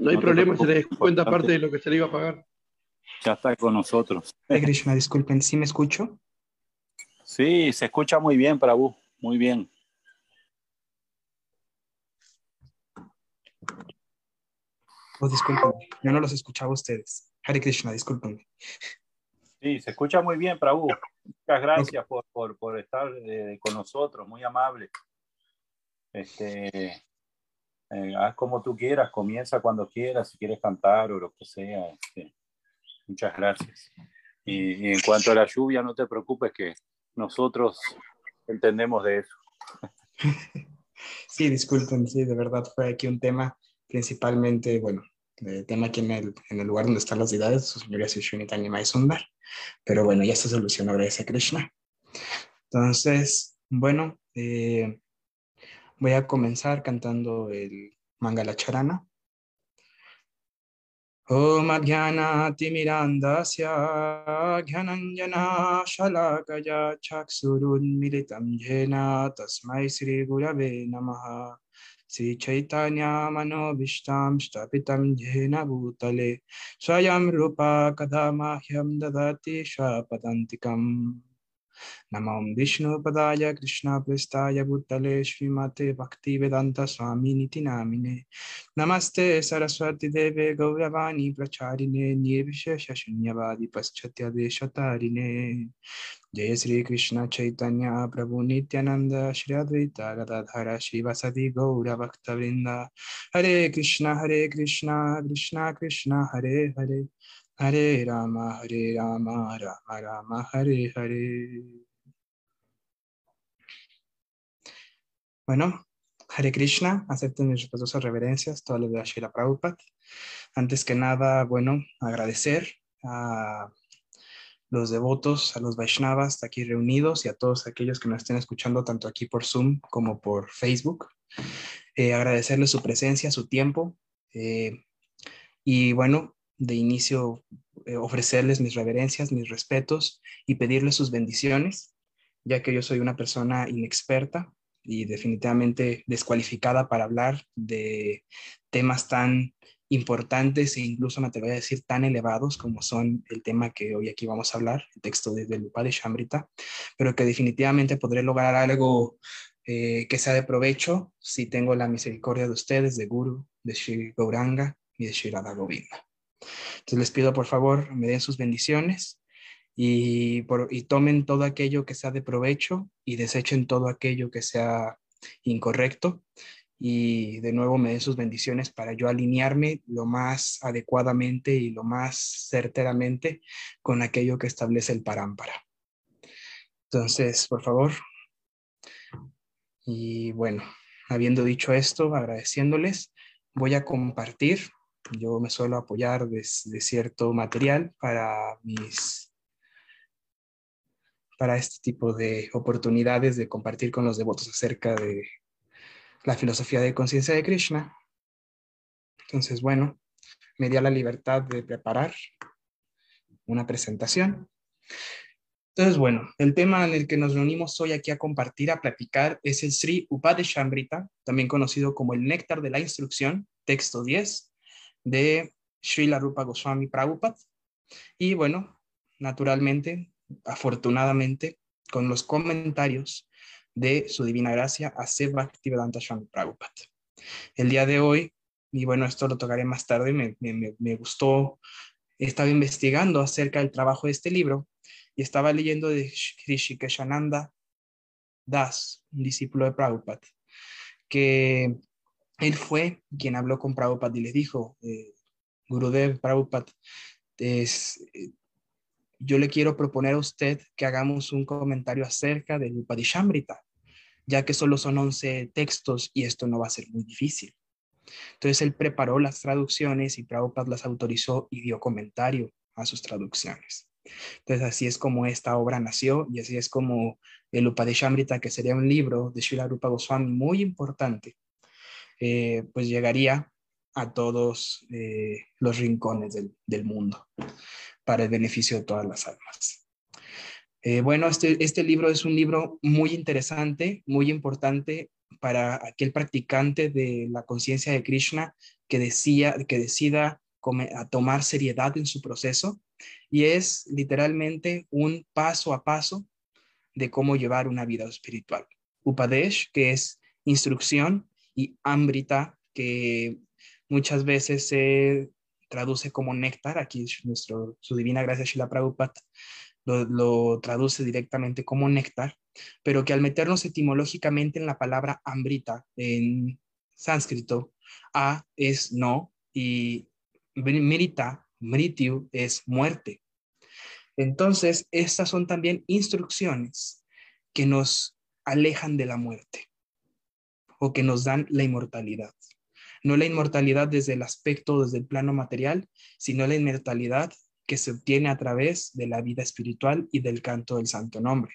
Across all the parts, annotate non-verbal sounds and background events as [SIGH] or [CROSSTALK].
No hay problema, se le descuenta parte de lo que se le iba a pagar. Ya está con nosotros. Hare Krishna, disculpen, ¿sí me escucho? Sí, se escucha muy bien, Prabhu, muy bien. Oh, disculpen, yo no los escuchaba a ustedes. Hare Krishna, disculpen. Sí, se escucha muy bien, Prabhu. Muchas gracias por, por, por, estar eh, con nosotros, muy amable. Este, eh, haz como tú quieras, comienza cuando quieras, si quieres cantar o lo que sea. Este, muchas gracias. Y, y, en cuanto a la lluvia, no te preocupes que nosotros entendemos de eso. [LAUGHS] Sí, disculpen, sí, de verdad fue aquí un tema principalmente, bueno, el tema aquí en el, en el lugar donde están las deidades, su señoría Srishnitanya Maisundar. Pero bueno, ya se solucionó, gracias a Krishna. Entonces, bueno, eh, Voy a comenzar cantando el Mangala Charana. ॐ अज्ञानातिमिरान्धस्य घ्यनञ्जना शलाकया चक्षुरुन्मिलितं येन तस्मै श्रीगुरवे नमः श्रीचैतन्यामनोभीष्टां स्थापितं येन भूतले स्वयं रूप कदा माह्यं ददाति स्वपदन्तिकम् नमो विष्णुपदाय प्रस्ताय भूतले श्रीमते भक्तिवेदान्तस्वामिनिति नामिने नमस्ते सरस्वतीदेवे गौरवाणी प्रचारिणे निर्विशेषशून्यवादि पश्चात्यदेशतारिणे जय श्री कृष्ण चैतन्य प्रभु नित्यानंद श्री अद्वैत गदाधर गौर गौरभक्तवृंद हरे कृष्ण हरे कृष्ण कृष्ण कृष्ण हरे Hare Hare Rama, Hare Rama, Rama Rama, Hare Hare. Bueno, Hare Krishna, acepten mis respetuosas reverencias, todas las de Ashila Prabhupada. Antes que nada, bueno, agradecer a los devotos, a los Vaishnavas aquí reunidos y a todos aquellos que nos estén escuchando tanto aquí por Zoom como por Facebook. Eh, agradecerles su presencia, su tiempo. Eh, y bueno, de inicio eh, ofrecerles mis reverencias, mis respetos y pedirles sus bendiciones, ya que yo soy una persona inexperta y definitivamente descualificada para hablar de temas tan importantes e incluso me atrevería a decir tan elevados como son el tema que hoy aquí vamos a hablar, el texto de Lupa de Shambrita, pero que definitivamente podré lograr algo eh, que sea de provecho si tengo la misericordia de ustedes, de Guru, de Sri Gauranga y de Sri Radha Govinda. Entonces les pido por favor me den sus bendiciones y, por, y tomen todo aquello que sea de provecho y desechen todo aquello que sea incorrecto y de nuevo me den sus bendiciones para yo alinearme lo más adecuadamente y lo más certeramente con aquello que establece el parámpara. Entonces, por favor. Y bueno, habiendo dicho esto, agradeciéndoles, voy a compartir yo me suelo apoyar de, de, cierto material para mis para este tipo de oportunidades de compartir con los devotos acerca de la filosofía de conciencia de Krishna. Entonces, bueno, me dio la libertad de preparar una presentación. Entonces, bueno, el tema en el que nos reunimos hoy aquí a compartir, a platicar, es el Sri Upadeshamrita, también conocido como el Néctar de la Instrucción, texto 10, de Srila Rupa Goswami Prabhupada. Y bueno, naturalmente, afortunadamente, con los comentarios de su divina gracia a Bhaktivedanta Swami Prabhupada. El día de hoy, y bueno, esto lo tocaré más tarde, me, me, me gustó, estaba investigando acerca del trabajo de este libro y estaba leyendo de Krishikeshananda Das, un discípulo de Prabhupada, que él fue quien habló con Prabhupada y le dijo, eh, Gurudev Prabhupada, es, eh, yo le quiero proponer a usted que hagamos un comentario acerca del Upadishamrita, ya que solo son 11 textos y esto no va a ser muy difícil. Entonces él preparó las traducciones y Prabhupada las autorizó y dio comentario a sus traducciones. Entonces así es como esta obra nació y así es como el Upadishamrita, que sería un libro de Srila Rupa Goswami muy importante, eh, pues llegaría a todos eh, los rincones del, mundo para el beneficio de todas las almas. Eh, bueno, este, este libro es un libro muy interesante, muy importante para aquel practicante de la conciencia de Krishna que, decía, que decida a tomar seriedad en su proceso y es literalmente un paso a paso de cómo llevar una vida espiritual. Upadesh, que es instrucción, y que muchas veces se traduce como néctar, aquí nuestro, su divina gracia Shila Prabhupada lo, lo, traduce directamente como néctar, pero que al meternos etimológicamente en la palabra Amrita en sánscrito, A es no y Mrita, Mrityu es muerte. Entonces, estas son también instrucciones que nos alejan de la muerte o que nos dan la inmortalidad. No la inmortalidad desde el aspecto, desde el plano material, sino la inmortalidad que se obtiene a través de la vida espiritual y del canto del santo nombre.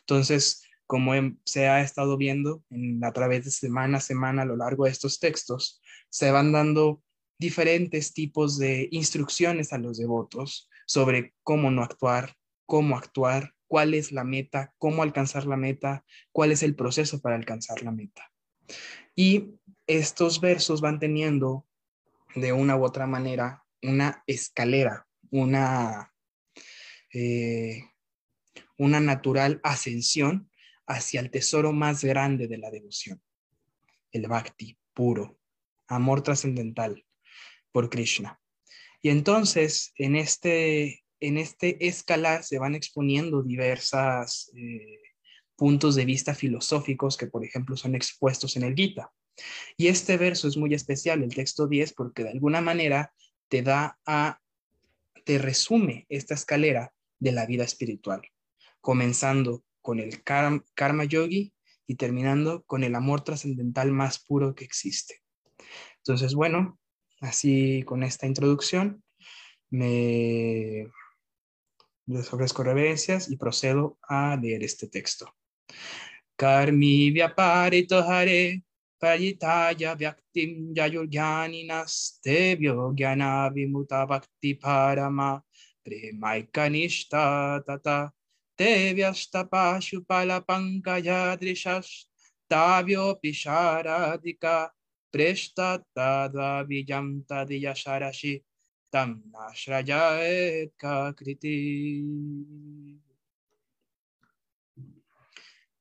Entonces, como se ha estado viendo en, a través de semana a semana a lo largo de estos textos, se van dando diferentes tipos de instrucciones a los devotos sobre cómo no actuar, cómo actuar, cuál es la meta, cómo alcanzar la meta, cuál es el proceso para alcanzar la meta. Y estos versos van teniendo de una u otra manera una escalera, una, eh, una natural ascensión hacia el tesoro más grande de la devoción, el bhakti puro, amor trascendental por Krishna. Y entonces, en este, en este escalar se van exponiendo diversas eh, puntos de vista filosóficos que, por ejemplo, son expuestos en el Gita. Y este verso es muy especial, el texto 10, porque de alguna manera te da a, te resume esta escalera de la vida espiritual, comenzando con el karma, karma yogi y terminando con el amor trascendental más puro que existe. Entonces, bueno, Así, con esta introducción, me les ofrezco reverencias y procedo a leer este texto. कर्मी व्यापारित हरे प्रजिताय व्यक्तिं जयुर्ज्ञानिनस्तेभ्यो ज्ञानाभिमुता भक्तिपारमा प्रेमैकनिष्ठ तथा ते व्यस्तपाशुपलपङ्कजदृशस्ताव्योऽपि शाराधिका प्रेष्टत्तद्वाबीजं तदियशरसि तं न सृजयत्ककृति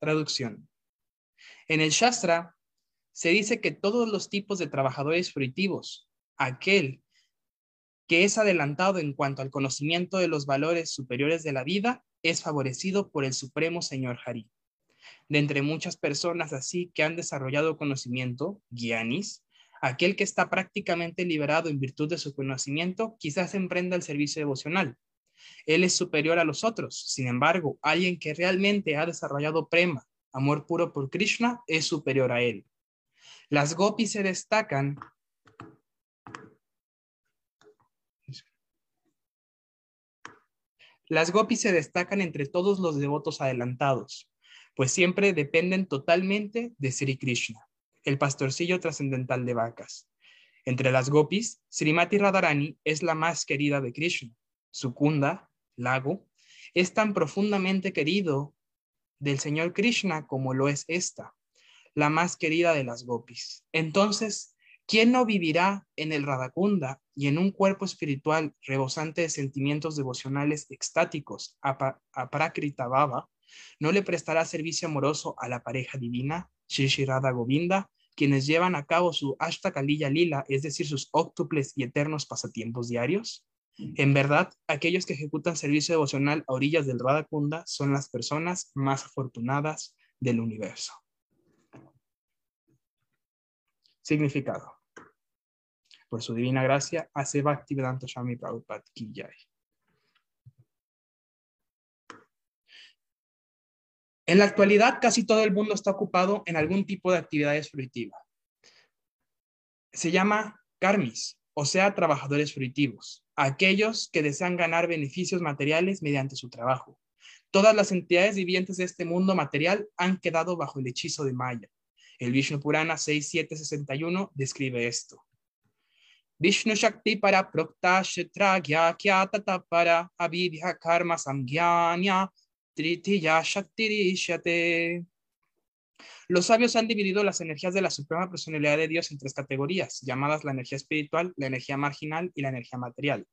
Traducción. En el Shastra se dice que todos los tipos de trabajadores fruitivos, aquel que es adelantado en cuanto al conocimiento de los valores superiores de la vida, es favorecido por el Supremo Señor Hari de entre muchas personas así que han desarrollado conocimiento, guianis, aquel que está prácticamente liberado en virtud de su conocimiento, quizás emprenda el servicio devocional. Él es superior a los otros. Sin embargo, alguien que realmente ha desarrollado prema, amor puro por Krishna, es superior a él. Las gopis se destacan Las gopis se destacan entre todos los devotos adelantados pues siempre dependen totalmente de Sri Krishna, el pastorcillo trascendental de vacas. Entre las gopis, Srimati Radharani es la más querida de Krishna. Su kunda, lago, es tan profundamente querido del Señor Krishna como lo es esta, la más querida de las gopis. Entonces, ¿quién no vivirá en el Radhakunda y en un cuerpo espiritual rebosante de sentimientos devocionales extáticos a, a Prakrita Baba, no le prestará servicio amoroso a la pareja divina, Shri Govinda, quienes llevan a cabo su Ashtakaliya Lila, es decir, sus óctuples y eternos pasatiempos diarios. En verdad, aquellos que ejecutan servicio devocional a orillas del Radha Kunda son las personas más afortunadas del universo. Significado. Por su divina gracia, hace Bhaktivedanta Prabhupada Ki En la actualidad, casi todo el mundo está ocupado en algún tipo de actividades fruitivas. Se llama karmis, o sea, trabajadores fruitivos, aquellos que desean ganar beneficios materiales mediante su trabajo. Todas las entidades vivientes de este mundo material han quedado bajo el hechizo de Maya. El Vishnu Purana 6761 describe esto. Vishnu Shakti para Prokta Shetra para Avidya Karma Samgyanya Tritiya Shaktirishyate. Los sabios han dividido las energías de la suprema personalidad de Dios en tres categorías, llamadas la energía espiritual, la energía marginal y la energía material.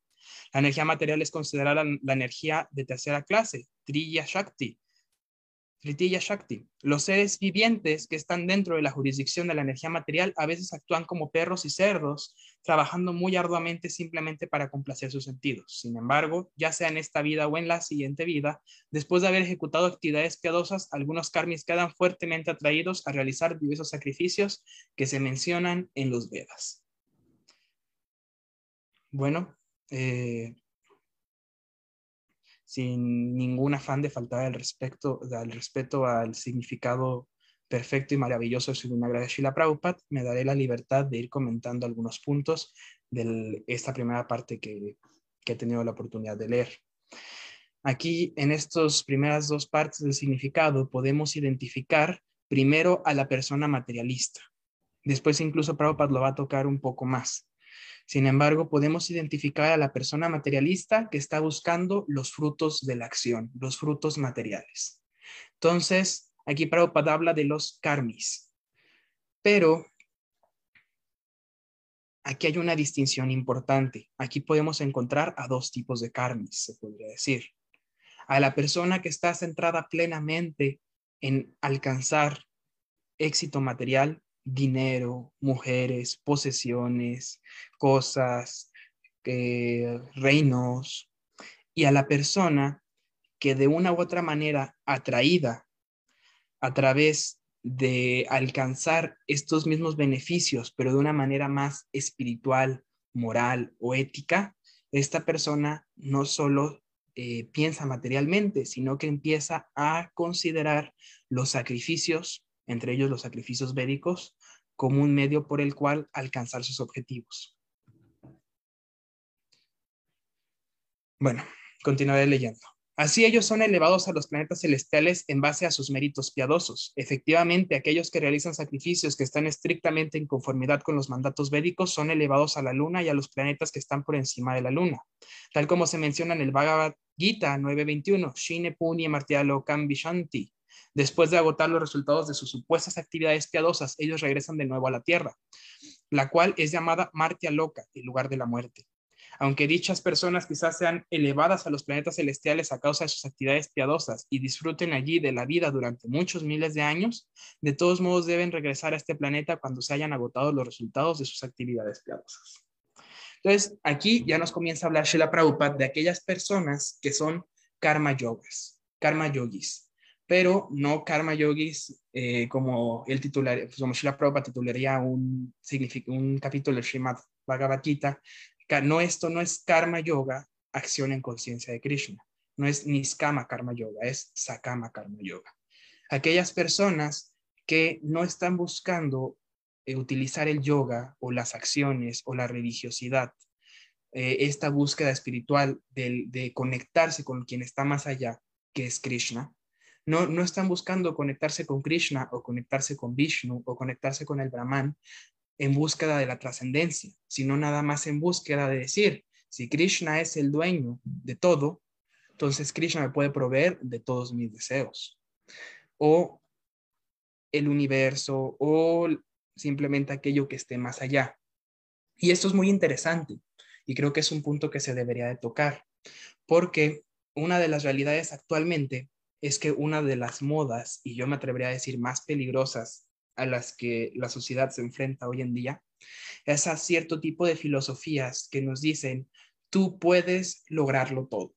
La energía material es considerada la, energía de tercera clase, Triya Shakti, Tritiya Shakti. Los seres vivientes que están dentro de la jurisdicción de la energía material a veces actúan como perros y cerdos, trabajando muy arduamente simplemente para complacer sus sentidos. Sin embargo, ya sea en esta vida o en la siguiente vida, después de haber ejecutado actividades piadosas, algunos karmis quedan fuertemente atraídos a realizar diversos sacrificios que se mencionan en los Vedas. Bueno, eh, sin ningún afán de faltar al, respecto, al respeto al significado perfecto y maravilloso de su Guinagra de Prabhupada, me daré la libertad de ir comentando algunos puntos de esta primera parte que, que he tenido la oportunidad de leer. Aquí, en estas primeras dos partes del significado, podemos identificar primero a la persona materialista. Después incluso Prabhupada lo va a tocar un poco más. Sin embargo, podemos identificar a la persona materialista que está buscando los frutos de la acción, los frutos materiales. Entonces, aquí Prabhupada habla de los karmis, pero aquí hay una distinción importante. Aquí podemos encontrar a dos tipos de karmis, se podría decir. A la persona que está centrada plenamente en alcanzar éxito material dinero, mujeres, posesiones, cosas, eh, reinos, y a la persona que de una u otra manera atraída a través de alcanzar estos mismos beneficios, pero de una manera más espiritual, moral o ética, esta persona no solo eh, piensa materialmente, sino que empieza a considerar los sacrificios entre ellos los sacrificios védicos, como un medio por el cual alcanzar sus objetivos. Bueno, continuaré leyendo. Así ellos son elevados a los planetas celestiales en base a sus méritos piadosos. Efectivamente, aquellos que realizan sacrificios que están estrictamente en conformidad con los mandatos védicos son elevados a la luna y a los planetas que están por encima de la luna. Tal como se menciona en el Bhagavad Gita 9.21, Shine Puni Martialo Vishanti, Después de agotar los resultados de sus supuestas actividades piadosas, ellos regresan de nuevo a la tierra, la cual es llamada Martia Loca, el lugar de la muerte. Aunque dichas personas quizás sean elevadas a los planetas celestiales a causa de sus actividades piadosas y disfruten allí de la vida durante muchos miles de años, de todos modos deben regresar a este planeta cuando se hayan agotado los resultados de sus actividades piadosas. Entonces, aquí ya nos comienza a hablar Shila Prabhupada de aquellas personas que son karma yogas, karma yogis, pero no karma yogis eh, como el titular, pues, como Prabhupada titularía un, un capítulo de Srimad Bhagavad Gita. No, esto no es karma yoga, acción en conciencia de Krishna. No es niskama karma yoga, es sakama karma yoga. Aquellas personas que no están buscando eh, utilizar el yoga o las acciones o la religiosidad, eh, esta búsqueda espiritual de, de conectarse con quien está más allá, que es Krishna, no, están buscando conectarse con Krishna o conectarse con Vishnu o conectarse con el Brahman en búsqueda de la trascendencia, sino nada más en búsqueda de decir, si Krishna es el dueño de todo, entonces Krishna me puede proveer de todos mis deseos. O el universo o simplemente aquello que esté más allá. Y esto es muy interesante y creo que es un punto que se debería de tocar, porque una de las realidades actualmente es que una de las modas, y yo me atrevería a decir más peligrosas a las que la sociedad se enfrenta hoy en día, es a cierto tipo de filosofías que nos dicen, tú puedes lograrlo todo,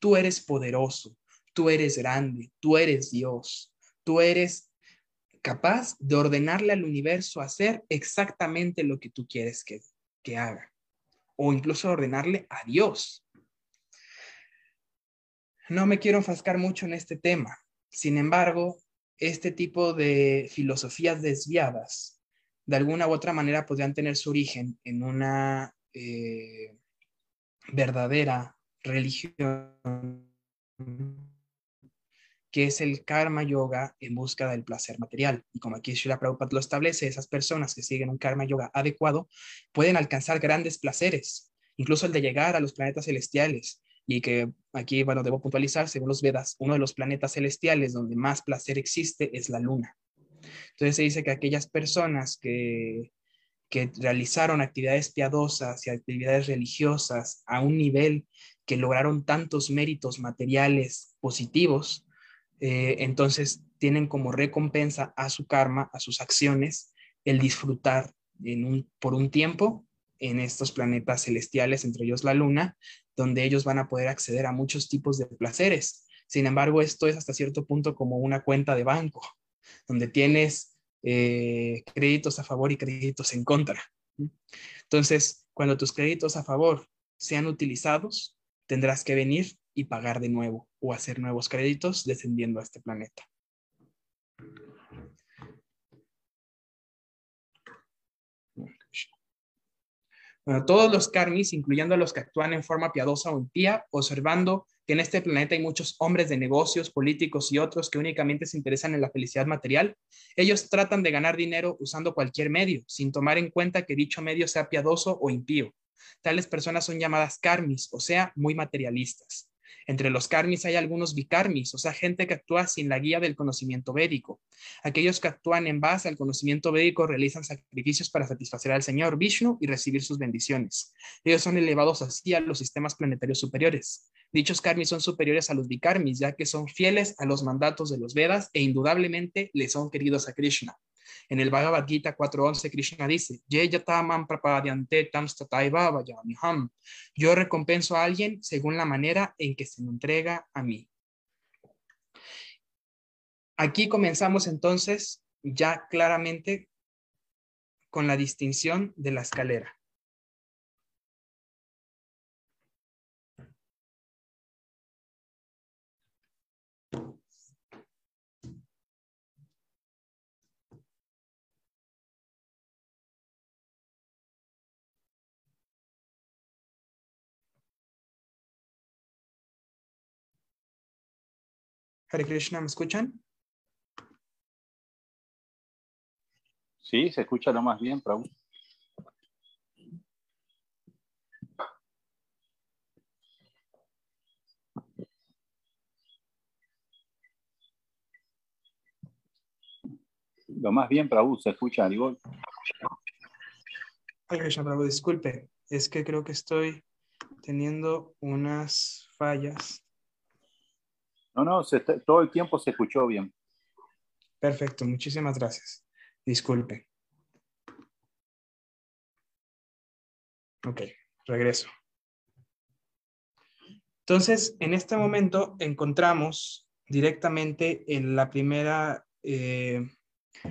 tú eres poderoso, tú eres grande, tú eres Dios, tú eres capaz de ordenarle al universo hacer exactamente lo que tú quieres que, que haga, o incluso ordenarle a Dios no me quiero enfascar mucho en este tema. Sin embargo, este tipo de filosofías desviadas, de alguna u otra manera, podrían tener su origen en una eh, verdadera religión que es el karma yoga en busca del placer material. Y como aquí Srila Prabhupada lo establece, esas personas que siguen un karma yoga adecuado pueden alcanzar grandes placeres, incluso el de llegar a los planetas celestiales, y que aquí, bueno, debo puntualizar, según los Vedas, uno de los planetas celestiales donde más placer existe es la luna. Entonces se dice que aquellas personas que, que realizaron actividades piadosas y actividades religiosas a un nivel que lograron tantos méritos materiales positivos, eh, entonces tienen como recompensa a su karma, a sus acciones, el disfrutar en un, por un tiempo en estos planetas celestiales, entre ellos la Luna, donde ellos van a poder acceder a muchos tipos de placeres. Sin embargo, esto es hasta cierto punto como una cuenta de banco, donde tienes eh, créditos a favor y créditos en contra. Entonces, cuando tus créditos a favor sean utilizados, tendrás que venir y pagar de nuevo o hacer nuevos créditos descendiendo a este planeta. Todos los karmis, incluyendo los que actúan en forma piadosa o impía, observando que en este planeta hay muchos hombres de negocios, políticos y otros que únicamente se interesan en la felicidad material, ellos tratan de ganar dinero usando cualquier medio, sin tomar en cuenta que dicho medio sea piadoso o impío. Tales personas son llamadas karmis, o sea, muy materialistas. Entre los karmis hay algunos bikarmis, o sea, gente que actúa sin la guía del conocimiento védico. Aquellos que actúan en base al conocimiento védico realizan sacrificios para satisfacer al Señor Vishnu y recibir sus bendiciones. Ellos son elevados así a los sistemas planetarios superiores. Dichos karmis son superiores a los bikarmis, ya que son fieles a los mandatos de los Vedas e indudablemente le son queridos a Krishna. En el Bhagavad Gita 4.11, Krishna dice, yo recompenso a alguien según la manera en que se me entrega a mí. Aquí comenzamos entonces ya claramente con la distinción de la escalera. Hare Krishna, ¿me escuchan? Sí, se escucha lo más bien, Prabhu. Lo más bien, Prabhu, se escucha, igual. Hare Krishna, Prabhu, disculpe, es que creo que estoy teniendo unas fallas no, no, todo el tiempo se escuchó bien. Perfecto, muchísimas gracias. Disculpe. Ok, regreso. Entonces, en este momento encontramos directamente en la primera, eh,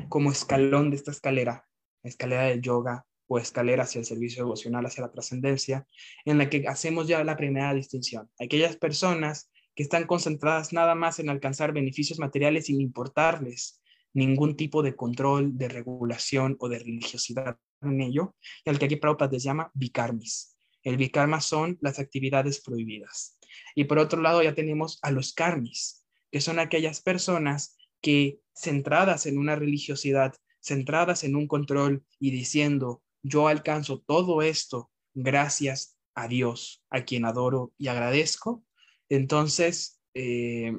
como escalón de esta escalera, escalera del yoga o escalera hacia el servicio devocional, hacia la trascendencia, en la que hacemos ya la primera distinción. Aquellas personas que están concentradas nada más en alcanzar beneficios materiales sin importarles ningún tipo de control, de regulación o de religiosidad en ello, y al que aquí Prabhupada les llama bikarmis. El bikarma son las actividades prohibidas. Y por otro lado ya tenemos a los karmis, que son aquellas personas que centradas en una religiosidad, centradas en un control y diciendo, yo alcanzo todo esto gracias a Dios, a quien adoro y agradezco, entonces, eh,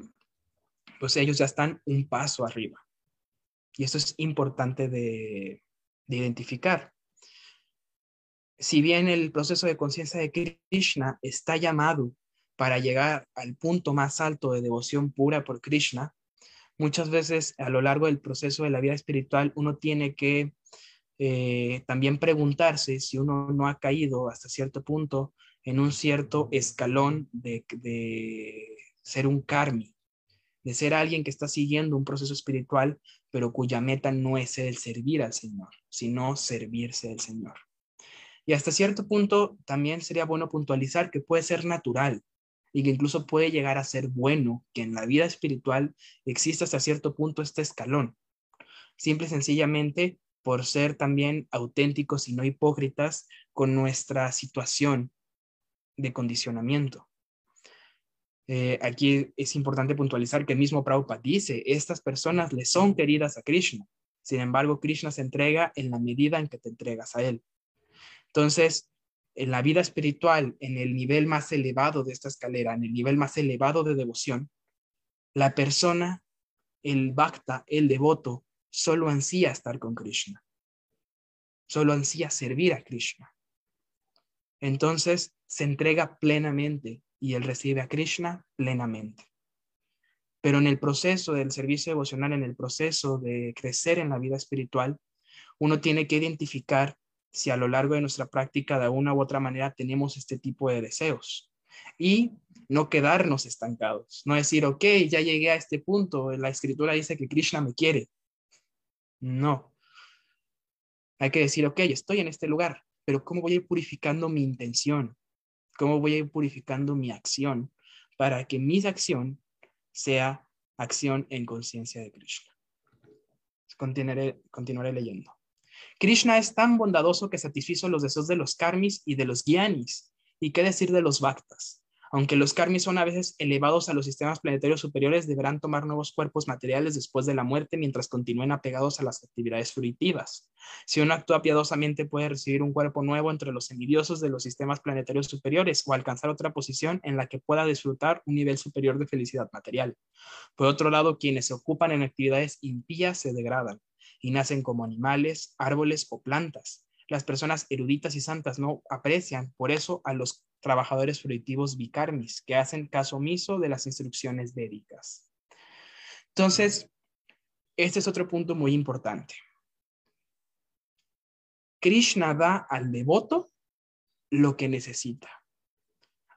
pues ellos ya están un paso arriba. Y esto es importante de, identificar. Si bien el proceso de conciencia de Krishna está llamado para llegar al punto más alto de devoción pura por Krishna, muchas veces a lo largo del proceso de la vida espiritual uno tiene que eh, también preguntarse si uno no ha caído hasta cierto punto en un cierto escalón de, ser un karmi, de ser alguien que está siguiendo un proceso espiritual, pero cuya meta no es el servir al Señor, sino servirse al Señor. Y hasta cierto punto también sería bueno puntualizar que puede ser natural y que incluso puede llegar a ser bueno que en la vida espiritual exista hasta cierto punto este escalón. Simple y sencillamente por ser también auténticos y no hipócritas con nuestra situación de condicionamiento. Eh, aquí es importante puntualizar que el mismo Prabhupada dice, estas personas le son queridas a Krishna. Sin embargo, Krishna se entrega en la medida en que te entregas a él. Entonces, en la vida espiritual, en el nivel más elevado de esta escalera, en el nivel más elevado de devoción, la persona, el bhakta, el devoto, solo ansía estar con Krishna, solo ansía servir a Krishna. Entonces se entrega plenamente y él recibe a Krishna plenamente. Pero en el proceso del servicio devocional, en el proceso de crecer en la vida espiritual, uno tiene que identificar si a lo largo de nuestra práctica de una u otra manera tenemos este tipo de deseos y no quedarnos estancados, no decir, ok, ya llegué a este punto, la escritura dice que Krishna me quiere. No. Hay que decir, ok, estoy en este lugar, pero ¿cómo voy a ir purificando mi intención? ¿Cómo voy a ir purificando mi acción para que mi acción sea acción en conciencia de Krishna? Continuaré, continuaré leyendo. Krishna es tan bondadoso que satisfizo los deseos de los karmis y de los gyanis. ¿Y qué decir de los bhaktas? Aunque los karmis son a veces elevados a los sistemas planetarios superiores, deberán tomar nuevos cuerpos materiales después de la muerte mientras continúen apegados a las actividades fruitivas. Si uno actúa piadosamente, puede recibir un cuerpo nuevo entre los envidiosos de los sistemas planetarios superiores o alcanzar otra posición en la que pueda disfrutar un nivel superior de felicidad material. Por otro lado, quienes se ocupan en actividades impías se degradan y nacen como animales, árboles o plantas. Las personas eruditas y santas no aprecian, por eso, a los trabajadores fruitivos bicarmis, que hacen caso omiso de las instrucciones védicas. Entonces, este es otro punto muy importante. Krishna da al devoto lo que necesita.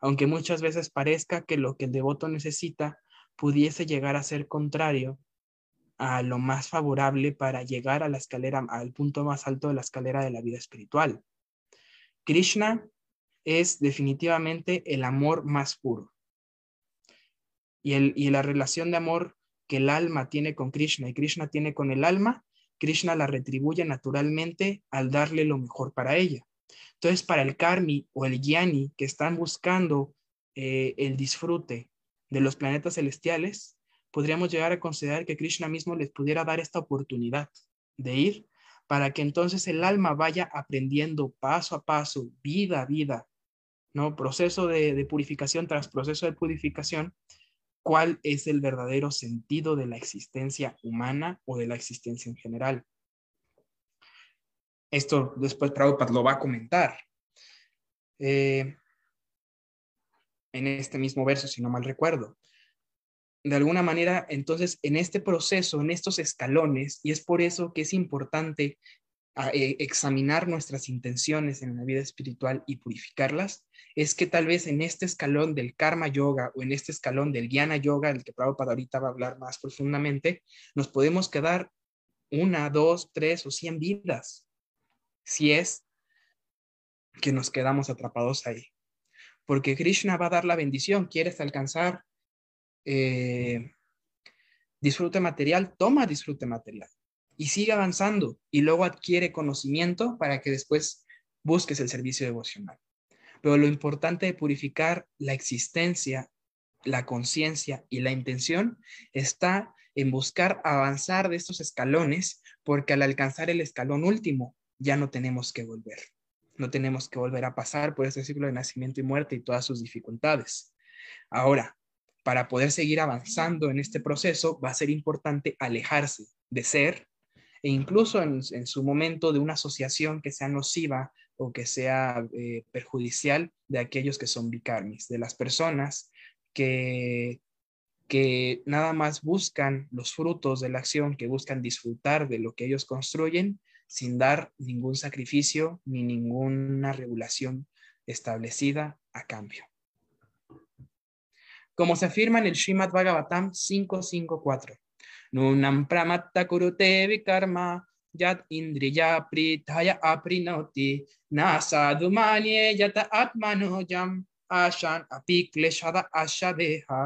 Aunque muchas veces parezca que lo que el devoto necesita pudiese llegar a ser contrario a lo más favorable para llegar a la escalera, al punto más alto de la escalera de la vida espiritual. Krishna es definitivamente el amor más puro. Y, el, y la relación de amor que el alma tiene con Krishna y Krishna tiene con el alma, Krishna la retribuye naturalmente al darle lo mejor para ella. Entonces, para el karmi o el gyani que están buscando eh, el disfrute de los planetas celestiales, podríamos llegar a considerar que Krishna mismo les pudiera dar esta oportunidad de ir para que entonces el alma vaya aprendiendo paso a paso, vida a vida, ¿no? Proceso de, purificación tras proceso de purificación, cuál es el verdadero sentido de la existencia humana o de la existencia en general. Esto después Prabhupada lo va a comentar. Eh, en este mismo verso, si no mal recuerdo. De alguna manera, entonces, en este proceso, en estos escalones, y es por eso que es importante eh, examinar nuestras intenciones en la vida espiritual y purificarlas, es que tal vez en este escalón del karma yoga o en este escalón del jnana yoga, el que Prabhupada ahorita va a hablar más profundamente, nos podemos quedar una, dos, tres o cien vidas, si es que nos quedamos atrapados ahí. Porque Krishna va a dar la bendición, quieres alcanzar eh, disfrute material, toma disfrute material y sigue avanzando y luego adquiere conocimiento para que después busques el servicio devocional. Pero lo importante de purificar la existencia, la conciencia y la intención está en buscar avanzar de estos escalones, porque al alcanzar el escalón último ya no tenemos que volver. No tenemos que volver a pasar por este ciclo de nacimiento y muerte y todas sus dificultades. Ahora, para poder seguir avanzando en este proceso, va a ser importante alejarse de ser e incluso en, su momento de una asociación que sea nociva o que sea eh, perjudicial de aquellos que son bicarmis, de las personas que, que nada más buscan los frutos de la acción, que buscan disfrutar de lo que ellos construyen sin dar ningún sacrificio ni ninguna regulación establecida a cambio. Como se afirma en el Srimad Bhagavatam 554, नूनम प्रमत्त कुरुते विकर्मा यत इंद्रिया प्रीतय अपरिणौति न साधु मान्ये यत आत्मनोजम। आशान अपि क्लेशद आशभेहा।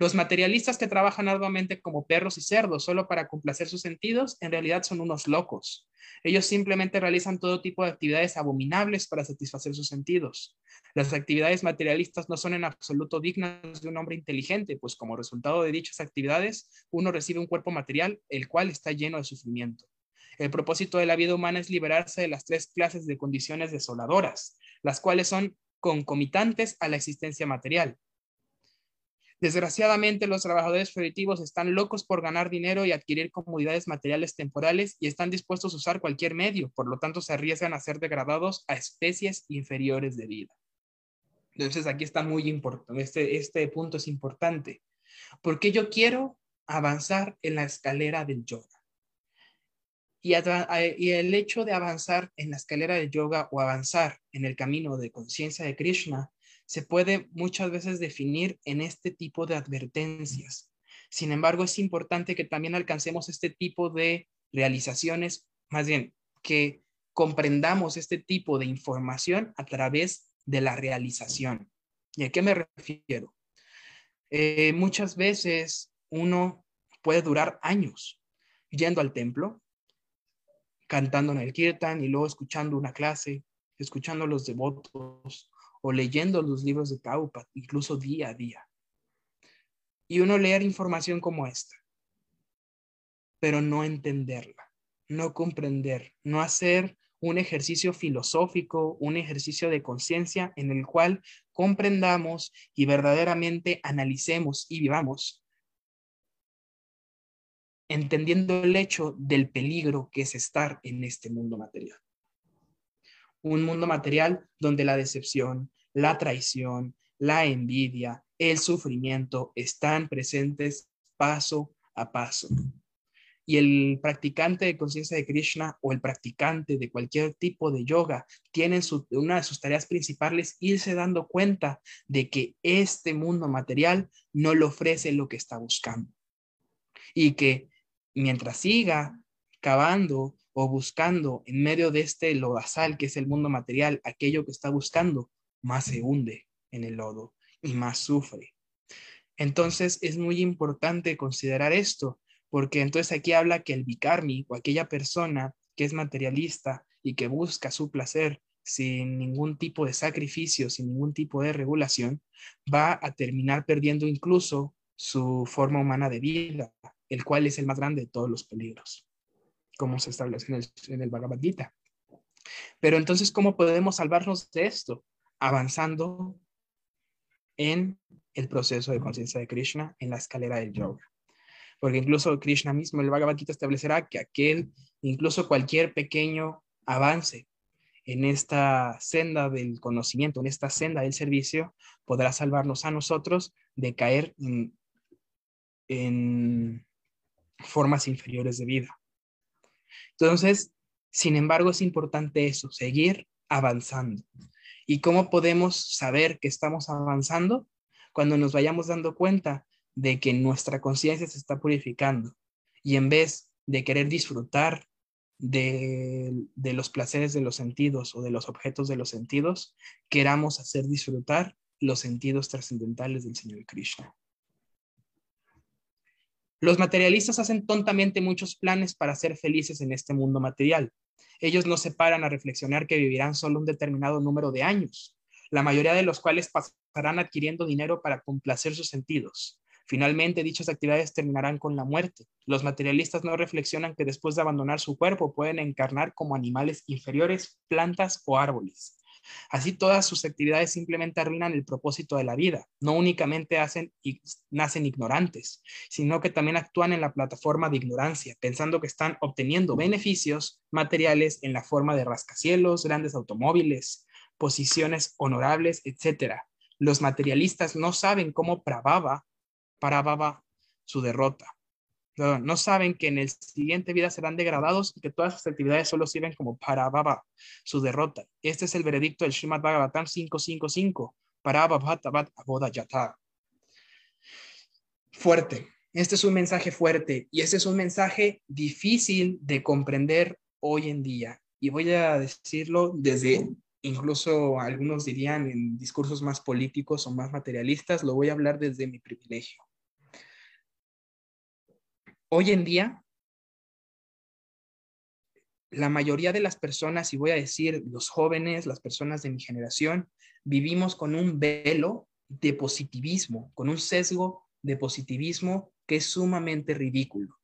Los materialistas que trabajan arduamente como perros y cerdos solo para complacer sus sentidos, en realidad son unos locos. Ellos simplemente realizan todo tipo de actividades abominables para satisfacer sus sentidos. Las actividades materialistas no son en absoluto dignas de un hombre inteligente, pues como resultado de dichas actividades, uno recibe un cuerpo material, el cual está lleno de sufrimiento. El propósito de la vida humana es liberarse de las tres clases de condiciones desoladoras, las cuales son concomitantes a la existencia material. Desgraciadamente, los trabajadores feritivos están locos por ganar dinero y adquirir comodidades materiales temporales y están dispuestos a usar cualquier medio, por lo tanto se arriesgan a ser degradados a especies inferiores de vida. Entonces aquí está muy importante, este, este punto es importante, porque yo quiero avanzar en la escalera del yoga. Y, y, el hecho de avanzar en la escalera del yoga o avanzar en el camino de conciencia de Krishna se puede muchas veces definir en este tipo de advertencias. Sin embargo, es importante que también alcancemos este tipo de realizaciones, más bien que comprendamos este tipo de información a través de la realización. ¿Y a qué me refiero? Eh, muchas veces uno puede durar años yendo al templo, cantando en el kirtan y luego escuchando una clase, escuchando los devotos, o leyendo los libros de Taupa, incluso día a día. Y uno leer información como esta, pero no entenderla, no comprender, no hacer un ejercicio filosófico, un ejercicio de conciencia en el cual comprendamos y verdaderamente analicemos y vivamos, entendiendo el hecho del peligro que es estar en este mundo material un mundo material donde la decepción, la traición, la envidia, el sufrimiento están presentes paso a paso. Y el practicante de conciencia de Krishna o el practicante de cualquier tipo de yoga tienen una de sus tareas principales irse dando cuenta de que este mundo material no le ofrece lo que está buscando. Y que mientras siga cavando o buscando en medio de este lodazal que es el mundo material, aquello que está buscando, más se hunde en el lodo y más sufre. Entonces es muy importante considerar esto, porque entonces aquí habla que el bikarmi o aquella persona que es materialista y que busca su placer sin ningún tipo de sacrificio, sin ningún tipo de regulación, va a terminar perdiendo incluso su forma humana de vida, el cual es el más grande de todos los peligros como se establece en el, en el Bhagavad Gita. Pero entonces, ¿cómo podemos salvarnos de esto? Avanzando en el proceso de conciencia de Krishna en la escalera del yoga. Porque incluso Krishna mismo, el Bhagavad Gita establecerá que aquel, incluso cualquier pequeño avance en esta senda del conocimiento, en esta senda del servicio, podrá salvarnos a nosotros de caer en formas inferiores de vida. Entonces, sin embargo, es importante eso, seguir avanzando. ¿Y cómo podemos saber que estamos avanzando? Cuando nos vayamos dando cuenta de que nuestra conciencia se está purificando y en vez de querer disfrutar de, de, los placeres de los sentidos o de los objetos de los sentidos, queramos hacer disfrutar los sentidos trascendentales del Señor Krishna. Los materialistas hacen tontamente muchos planes para ser felices en este mundo material. Ellos no se paran a reflexionar que vivirán solo un determinado número de años, la mayoría de los cuales pasarán adquiriendo dinero para complacer sus sentidos. Finalmente, dichas actividades terminarán con la muerte. Los materialistas no reflexionan que después de abandonar su cuerpo pueden encarnar como animales inferiores, plantas o árboles. Así todas sus actividades simplemente arruinan el propósito de la vida. No únicamente hacen y nacen ignorantes, sino que también actúan en la plataforma de ignorancia, pensando que están obteniendo beneficios materiales en la forma de rascacielos, grandes automóviles, posiciones honorables, etc. Los materialistas no saben cómo Prabhava, Prabhava su derrota no saben que en el siguiente vida serán degradados y que todas sus actividades solo sirven como para baba, su derrota. Este es el veredicto del Srimad Bhagavatam 555, para Yata. Fuerte. Este es un mensaje fuerte y este es un mensaje difícil de comprender hoy en día. Y voy a decirlo desde, incluso algunos dirían en discursos más políticos o más materialistas, lo voy a hablar desde mi privilegio hoy en día, la mayoría de las personas, y voy a decir los jóvenes, las personas de mi generación, vivimos con un velo de positivismo, con un sesgo de positivismo que es sumamente ridículo.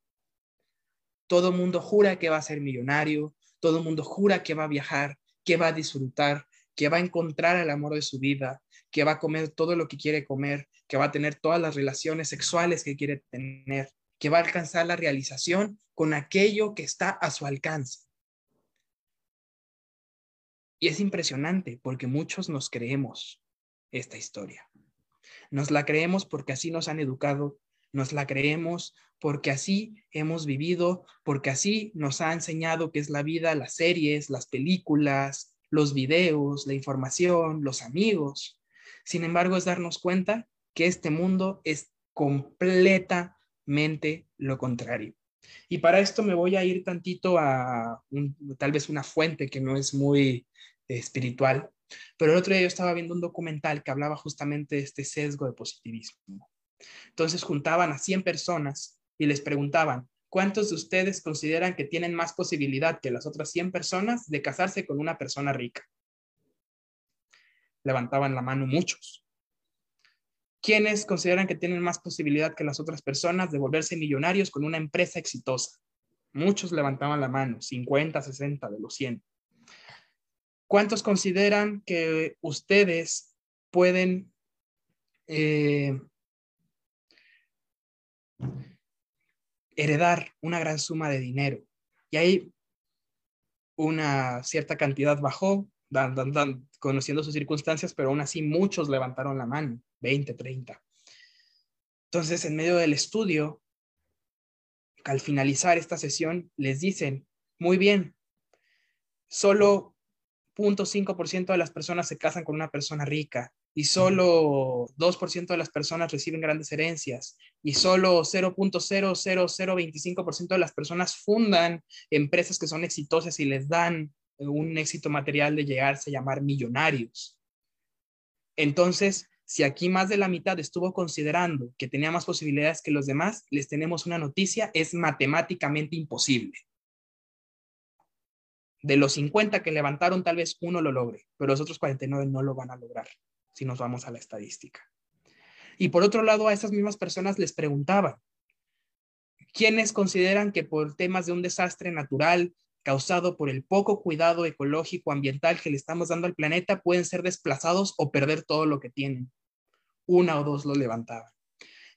Todo el mundo jura que va a ser millonario, todo el mundo jura que va a viajar, que va a disfrutar, que va a encontrar el amor de su vida, que va a comer todo lo que quiere comer, que va a tener todas las relaciones sexuales que quiere tener, que va a alcanzar la realización con aquello que está a su alcance. Y es impresionante porque muchos nos creemos esta historia. Nos la creemos porque así nos han educado, nos la creemos porque así hemos vivido, porque así nos ha enseñado que es la vida, las series, las películas, los videos, la información, los amigos. Sin embargo, es darnos cuenta que este mundo es completamente lo contrario. Y para esto me voy a ir tantito a tal vez una fuente que no es muy espiritual, pero el otro día yo estaba viendo un documental que hablaba justamente de este sesgo de positivismo. Entonces juntaban a 100 personas y les preguntaban, ¿cuántos de ustedes consideran que tienen más posibilidad que las otras 100 personas de casarse con una persona rica? Levantaban la mano muchos. ¿Quiénes consideran que tienen más posibilidad que las otras personas de volverse millonarios con una empresa exitosa? Muchos levantaban la mano, 50, 60 de los 100. ¿Cuántos consideran que ustedes pueden eh, heredar una gran suma de dinero? Y ahí una cierta cantidad bajó, conociendo sus circunstancias, pero aún así muchos levantaron la mano, 20, 30. Entonces, en medio del estudio, al finalizar esta sesión, les dicen, muy bien, solo 0.5% de las personas se casan con una persona rica y solo 2% de las personas reciben grandes herencias y solo 0.00025% de las personas fundan empresas que son exitosas y les dan un éxito material de llegarse a llamar millonarios. Entonces, si aquí más de la mitad estuvo considerando que tenía más posibilidades que los demás, les tenemos una noticia, es matemáticamente imposible de los 50 que levantaron, tal vez uno lo logre, pero los otros 49 no lo van a lograr si nos vamos a la estadística. Y por otro lado, a esas mismas personas les preguntaba, ¿quiénes consideran que por temas de un desastre natural causado por el poco cuidado ecológico ambiental que le estamos dando al planeta pueden ser desplazados o perder todo lo que tienen? Una o dos lo levantaban.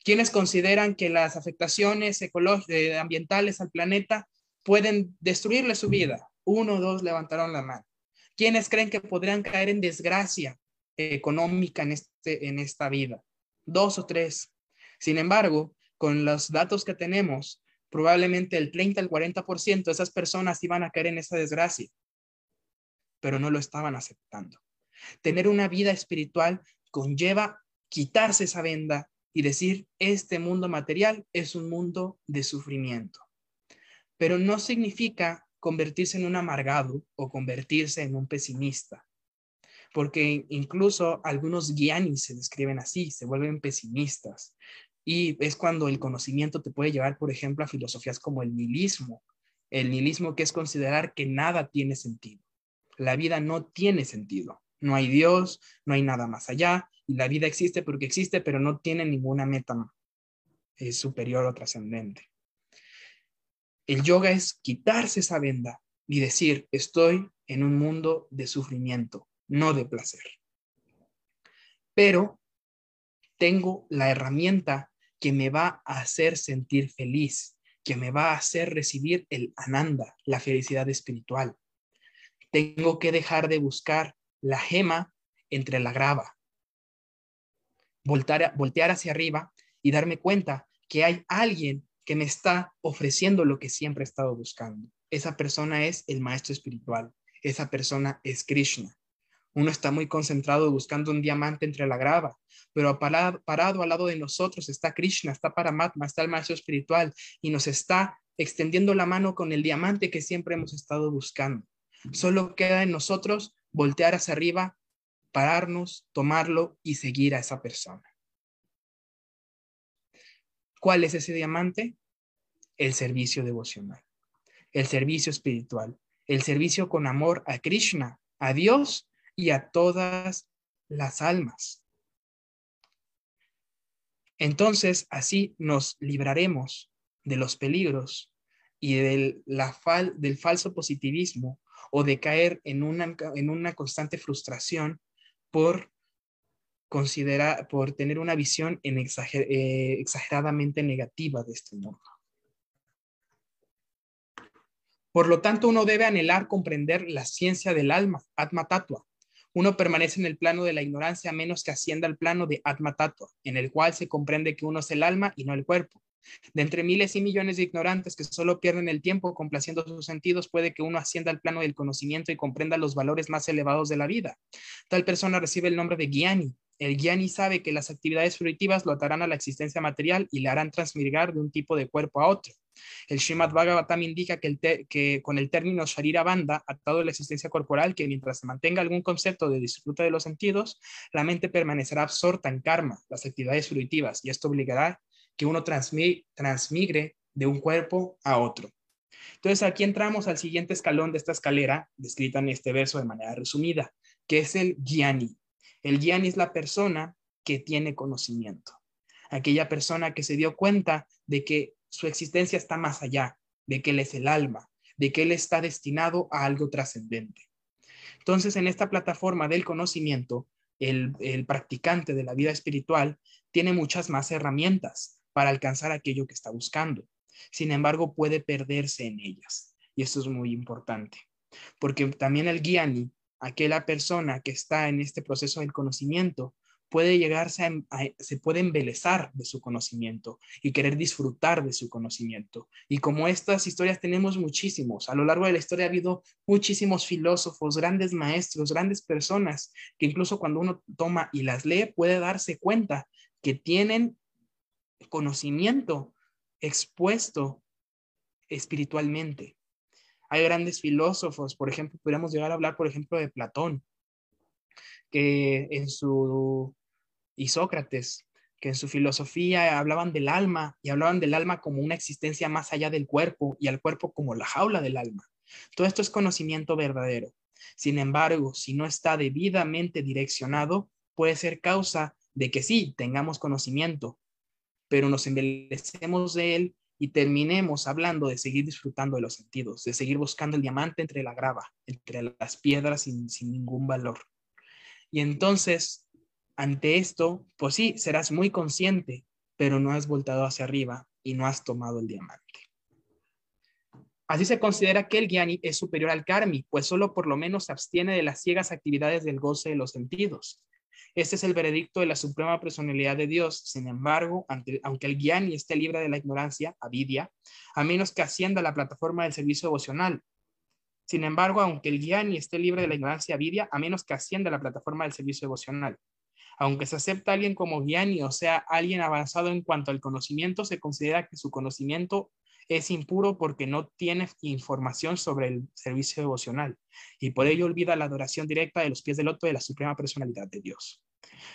¿Quiénes consideran que las afectaciones eh, ambientales al planeta pueden destruirle su vida? Uno o dos levantaron la mano. ¿Quiénes creen que podrían caer en desgracia económica en, este, en esta vida? Dos o tres. Sin embargo, con los datos que tenemos, probablemente el 30 al 40% de esas personas iban a caer en esa desgracia, pero no lo estaban aceptando. Tener una vida espiritual conlleva quitarse esa venda y decir, este mundo material es un mundo de sufrimiento. Pero no significa convertirse en un amargado o convertirse en un pesimista. Porque incluso algunos guianis se describen así, se vuelven pesimistas. Y es cuando el conocimiento te puede llevar, por ejemplo, a filosofías como el nihilismo. El nihilismo que es considerar que nada tiene sentido. La vida no tiene sentido. No hay Dios, no hay nada más allá. Y la vida existe porque existe, pero no tiene ninguna meta superior o trascendente. El yoga es quitarse esa venda y decir, estoy en un mundo de sufrimiento, no de placer. Pero tengo la herramienta que me va a hacer sentir feliz, que me va a hacer recibir el ananda, la felicidad espiritual. Tengo que dejar de buscar la gema entre la grava, voltear, voltear hacia arriba y darme cuenta que hay alguien que me está ofreciendo lo que siempre he estado buscando. Esa persona es el maestro espiritual, esa persona es Krishna. Uno está muy concentrado buscando un diamante entre la grava, pero parado, parado al lado de nosotros está Krishna, está Paramatma, está el maestro espiritual y nos está extendiendo la mano con el diamante que siempre hemos estado buscando. Solo queda en nosotros voltear hacia arriba, pararnos, tomarlo y seguir a esa persona. ¿Cuál es ese diamante? El servicio devocional, el servicio espiritual, el servicio con amor a Krishna, a Dios y a todas las almas. Entonces, así nos libraremos de los peligros y del, la del falso positivismo o de caer en una, en una constante frustración por considera, por tener una visión eh, exageradamente negativa de este mundo. Por lo tanto, uno debe anhelar comprender la ciencia del alma, Atma Tatua. Uno permanece en el plano de la ignorancia a menos que ascienda al plano de Atma Tatua, en el cual se comprende que uno es el alma y no el cuerpo. De entre miles y millones de ignorantes que solo pierden el tiempo complaciendo sus sentidos, puede que uno ascienda al plano del conocimiento y comprenda los valores más elevados de la vida. Tal persona recibe el nombre de Gyani. El Gyani sabe que las actividades fruitivas lo atarán a la existencia material y le harán transmigrar de un tipo de cuerpo a otro. El Srimad Bhagavatam indica que, que, con el término Sharira Banda, atado a la existencia corporal, que mientras se mantenga algún concepto de disfrute de los sentidos, la mente permanecerá absorta en karma, las actividades fruitivas, y esto obligará que uno transmigre de un cuerpo a otro. Entonces aquí entramos al siguiente escalón de esta escalera, descrita en este verso de manera resumida, que es el Gyani. El Gyani es la persona que tiene conocimiento, aquella persona que se dio cuenta de que su existencia está más allá, de que él es el alma, de que él está destinado a algo trascendente. Entonces, en esta plataforma del conocimiento, el, el, practicante de la vida espiritual tiene muchas más herramientas para alcanzar aquello que está buscando. Sin embargo, puede perderse en ellas. Y esto es muy importante, porque también el guiani, aquella persona que está en este proceso del conocimiento, puede llegarse a, em, se puede embelezar de su conocimiento y querer disfrutar de su conocimiento. Y como estas historias tenemos muchísimos, a lo largo de la historia ha habido muchísimos filósofos, grandes maestros, grandes personas que incluso cuando uno toma y las lee puede darse cuenta que tienen conocimiento expuesto espiritualmente. Hay grandes filósofos, por ejemplo, podríamos llegar a hablar, por ejemplo, de Platón, que en su, y Sócrates, que en su filosofía hablaban del alma y hablaban del alma como una existencia más allá del cuerpo y al cuerpo como la jaula del alma. Todo esto es conocimiento verdadero. Sin embargo, si no está debidamente direccionado, puede ser causa de que sí tengamos conocimiento, pero nos embelecemos de él y terminemos hablando de seguir disfrutando de los sentidos, de seguir buscando el diamante entre la grava, entre las piedras sin, ningún valor. Y entonces, ante esto, pues sí, serás muy consciente, pero no has voltado hacia arriba y no has tomado el diamante. Así se considera que el Gyani es superior al Karmi, pues solo por lo menos se abstiene de las ciegas actividades del goce de los sentidos. Este es el veredicto de la suprema personalidad de Dios. Sin embargo, aunque el guiani esté libre de la ignorancia, avidia, a menos que ascienda a la plataforma del servicio devocional. Sin embargo, aunque el guiani esté libre de la ignorancia, avidia, a menos que ascienda a la plataforma del servicio devocional. Aunque se acepta a alguien como guiani, o sea, alguien avanzado en cuanto al conocimiento, se considera que su conocimiento es impuro porque no tiene información sobre el servicio devocional y por ello olvida la adoración directa de los pies del loto de la suprema personalidad de Dios.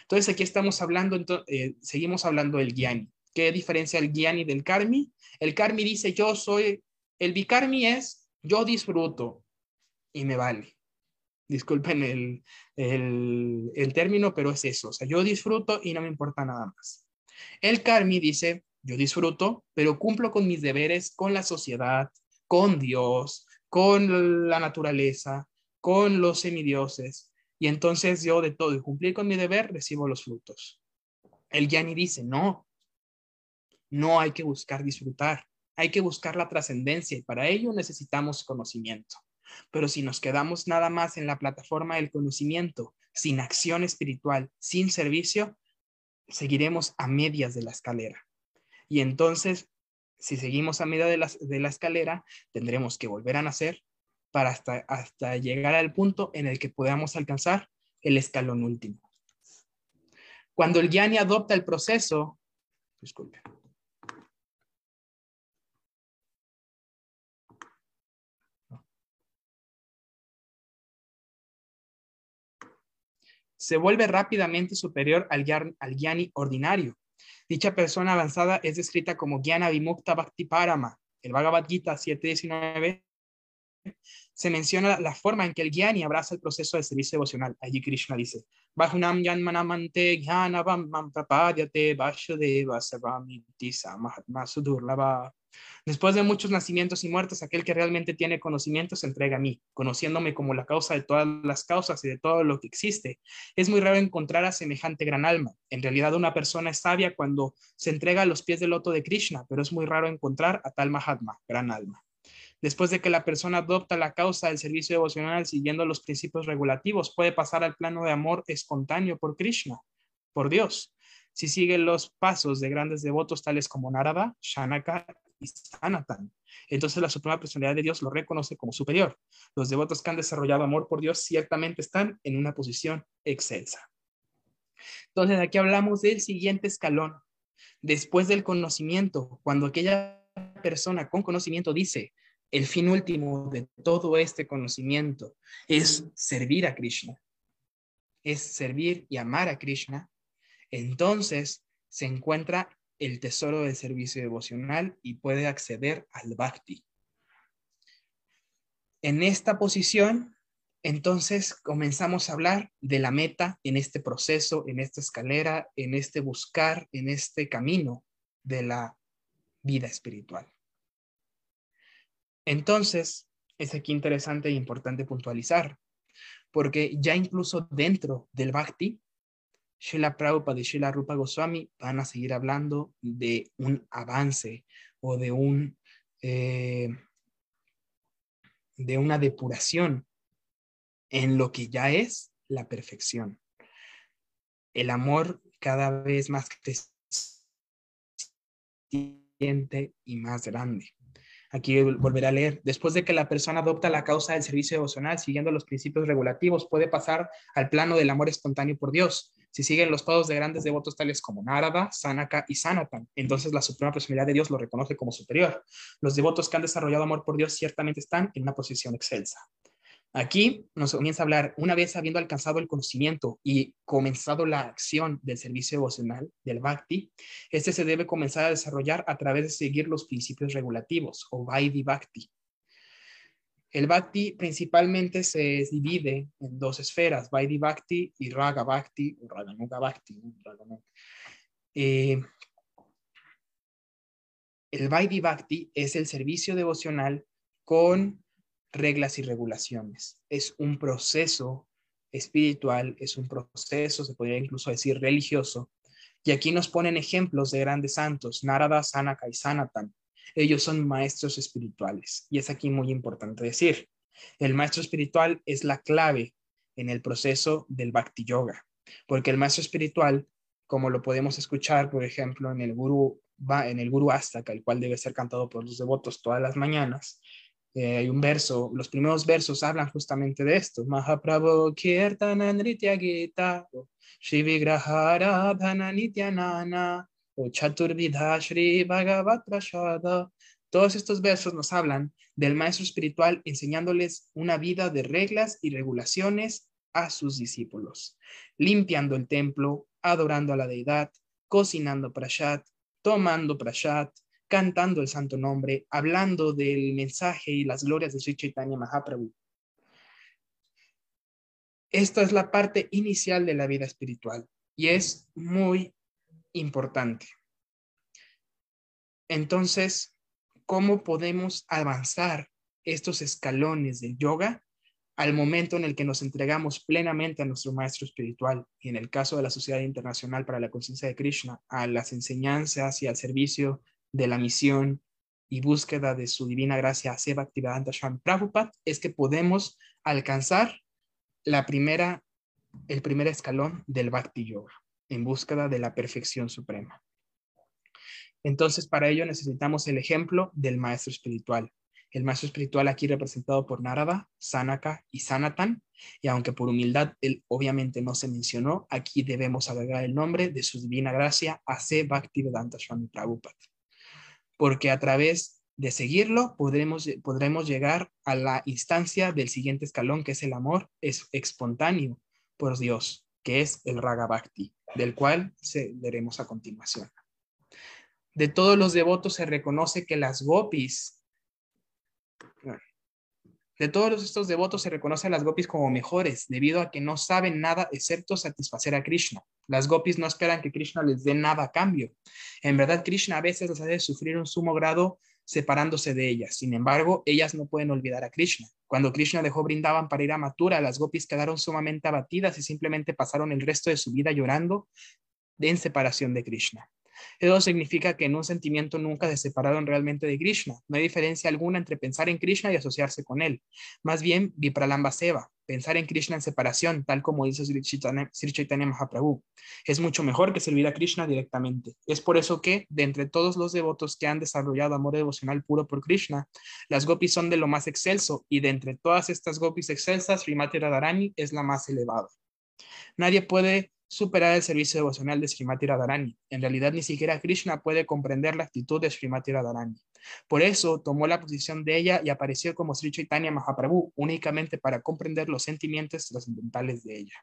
Entonces aquí estamos hablando, eh, seguimos hablando del Gyani. ¿Qué diferencia el Gyani del Karmi? El Karmi dice yo soy, el Bikarmi es yo disfruto y me vale. Disculpen el, el, el término, pero es eso. O sea, yo disfruto y no me importa nada más. El Karmi dice yo disfruto, pero cumplo con mis deberes con la sociedad, con Dios, con la naturaleza, con los semidioses. Y entonces yo de todo y cumplir con mi deber recibo los frutos. El Gianni dice, no, no hay que buscar disfrutar, hay que buscar la trascendencia y para ello necesitamos conocimiento. Pero si nos quedamos nada más en la plataforma del conocimiento, sin acción espiritual, sin servicio, seguiremos a medias de la escalera. Y entonces, si seguimos a media de la, escalera, tendremos que volver a nacer para hasta, hasta llegar al punto en el que podamos alcanzar el escalón último. Cuando el Gyani adopta el proceso, disculpe. Se vuelve rápidamente superior al, al Gyani ordinario. Dicha persona avanzada es descrita como Gyana Vimukta Bhakti Parama. El Bhagavad Gita 7.19 se menciona la forma en que el Gyani abraza el proceso de servicio devocional. Allí Krishna dice, Bahunam Yanmanamante Gyanavam Mampapadyate Vasudeva Savamiti Mahatma Sudurlava. Después de muchos nacimientos y muertes, aquel que realmente tiene conocimiento se entrega a mí, conociéndome como la causa de todas las causas y de todo lo que existe. Es muy raro encontrar a semejante gran alma. En realidad, una persona es sabia cuando se entrega a los pies del loto de Krishna, pero es muy raro encontrar a tal Mahatma, gran alma. Después de que la persona adopta la causa del servicio devocional siguiendo los principios regulativos, puede pasar al plano de amor espontáneo por Krishna, por Dios. Si sigue los pasos de grandes devotos tales como Narada, Shanaka Sanatan, entonces la Suprema Personalidad de Dios lo reconoce como superior. Los devotos que han desarrollado amor por Dios ciertamente están en una posición excelsa. Entonces aquí hablamos del siguiente escalón. Después del conocimiento, cuando aquella persona con conocimiento dice, el fin último de todo este conocimiento es servir a Krishna, es servir y amar a Krishna, entonces se encuentra el tesoro del servicio devocional y puede acceder al bhakti. En esta posición, entonces comenzamos a hablar de la meta en este proceso, en esta escalera, en este buscar, en este camino de la vida espiritual. Entonces, es aquí interesante e importante puntualizar, porque ya incluso dentro del Bhakti, Srila Prabhupada y Srila Rupa Goswami van a seguir hablando de un avance o de un eh, de una depuración en lo que ya es la perfección. El amor cada vez más creciente y más grande. Aquí volveré a leer. Después de que la persona adopta la causa del servicio devocional siguiendo los principios regulativos, puede pasar al plano del amor espontáneo por Dios. Si siguen los pasos de grandes devotos tales como Narada, Sanaka y Sanatan, entonces la suprema personalidad de Dios lo reconoce como superior. Los devotos que han desarrollado amor por Dios ciertamente están en una posición excelsa. Aquí nos comienza a hablar, una vez habiendo alcanzado el conocimiento y comenzado la acción del servicio devocional, del Bhakti, este se debe comenzar a desarrollar a través de seguir los principios regulativos o Vaidhi Bhakti. El Bhakti principalmente se divide en dos esferas, Vaidhi Bhakti y Raga Bhakti, o Raganuga Bhakti. Eh, el Vaidhi Bhakti es el servicio devocional con reglas y regulaciones. Es un proceso espiritual, es un proceso, se podría incluso decir religioso. Y aquí nos ponen ejemplos de grandes santos, Narada, Sanaka y Sanatan. Ellos son maestros espirituales. Y es aquí muy importante decir, el maestro espiritual es la clave en el proceso del Bhakti Yoga, porque el maestro espiritual, como lo podemos escuchar, por ejemplo, en el Guru, en el Guru Astaka, el cual debe ser cantado por los devotos todas las mañanas, eh, hay un verso, los primeros versos hablan justamente de esto. Mahaprabhu Kirtananritya Gita, Shivigrahara Dhananityanana, o. Todos estos versos nos hablan del maestro espiritual enseñándoles una vida de reglas y regulaciones a sus discípulos, limpiando el templo, adorando a la deidad, cocinando prashat, tomando prashat, cantando el santo nombre, hablando del mensaje y las glorias de Sri Chaitanya Mahaprabhu. Esta es la parte inicial de la vida espiritual y es muy importante. Entonces, ¿cómo podemos avanzar estos escalones del yoga al momento en el que nos entregamos plenamente a nuestro maestro espiritual y en el caso de la Sociedad Internacional para la Conciencia de Krishna, a las enseñanzas y al servicio de la misión y búsqueda de su divina gracia Seva Bhaktivedanta Swami Prabhupada es que podemos alcanzar la primera, el primer escalón del Bhakti Yoga en búsqueda de la perfección suprema. Entonces, para ello necesitamos el ejemplo del maestro espiritual. El maestro espiritual aquí representado por Narada, Sanaka y Sanatan, y aunque por humildad él obviamente no se mencionó, aquí debemos agregar el nombre de su divina gracia, A.C. Bhaktivedanta Swami Prabhupada porque a través de seguirlo podremos, podremos llegar a la instancia del siguiente escalón, que es el amor es espontáneo por Dios, que es el Raga Bhakti, del cual veremos a continuación. De todos los devotos se reconoce que las gopis de todos estos devotos se reconoce a las gopis como mejores, debido a que no saben nada excepto satisfacer a Krishna. Las gopis no esperan que Krishna les dé nada a cambio. En verdad, Krishna a veces les hace sufrir un sumo grado separándose de ellas. Sin embargo, ellas no pueden olvidar a Krishna. Cuando Krishna dejó brindaban para ir a Mathura, las gopis quedaron sumamente abatidas y simplemente pasaron el resto de su vida llorando en separación de Krishna. Eso significa que en un sentimiento nunca se separaron realmente de Krishna. No hay diferencia alguna entre pensar en Krishna y asociarse con él. Más bien, Vipralamba Seva, pensar en Krishna en separación, tal como dice Sri Chaitanya, Mahaprabhu. Es mucho mejor que servir a Krishna directamente. Es por eso que, de entre todos los devotos que han desarrollado amor devocional puro por Krishna, las gopis son de lo más excelso y de entre todas estas gopis excelsas, Srimati Radharani es la más elevada. Nadie puede superar el servicio devocional de Srimati Radharani. En realidad, ni siquiera Krishna puede comprender la actitud de Srimati Radharani. Por eso tomó la posición de ella y apareció como Sri Chaitanya Mahaprabhu únicamente para comprender los sentimientos trascendentales de ella.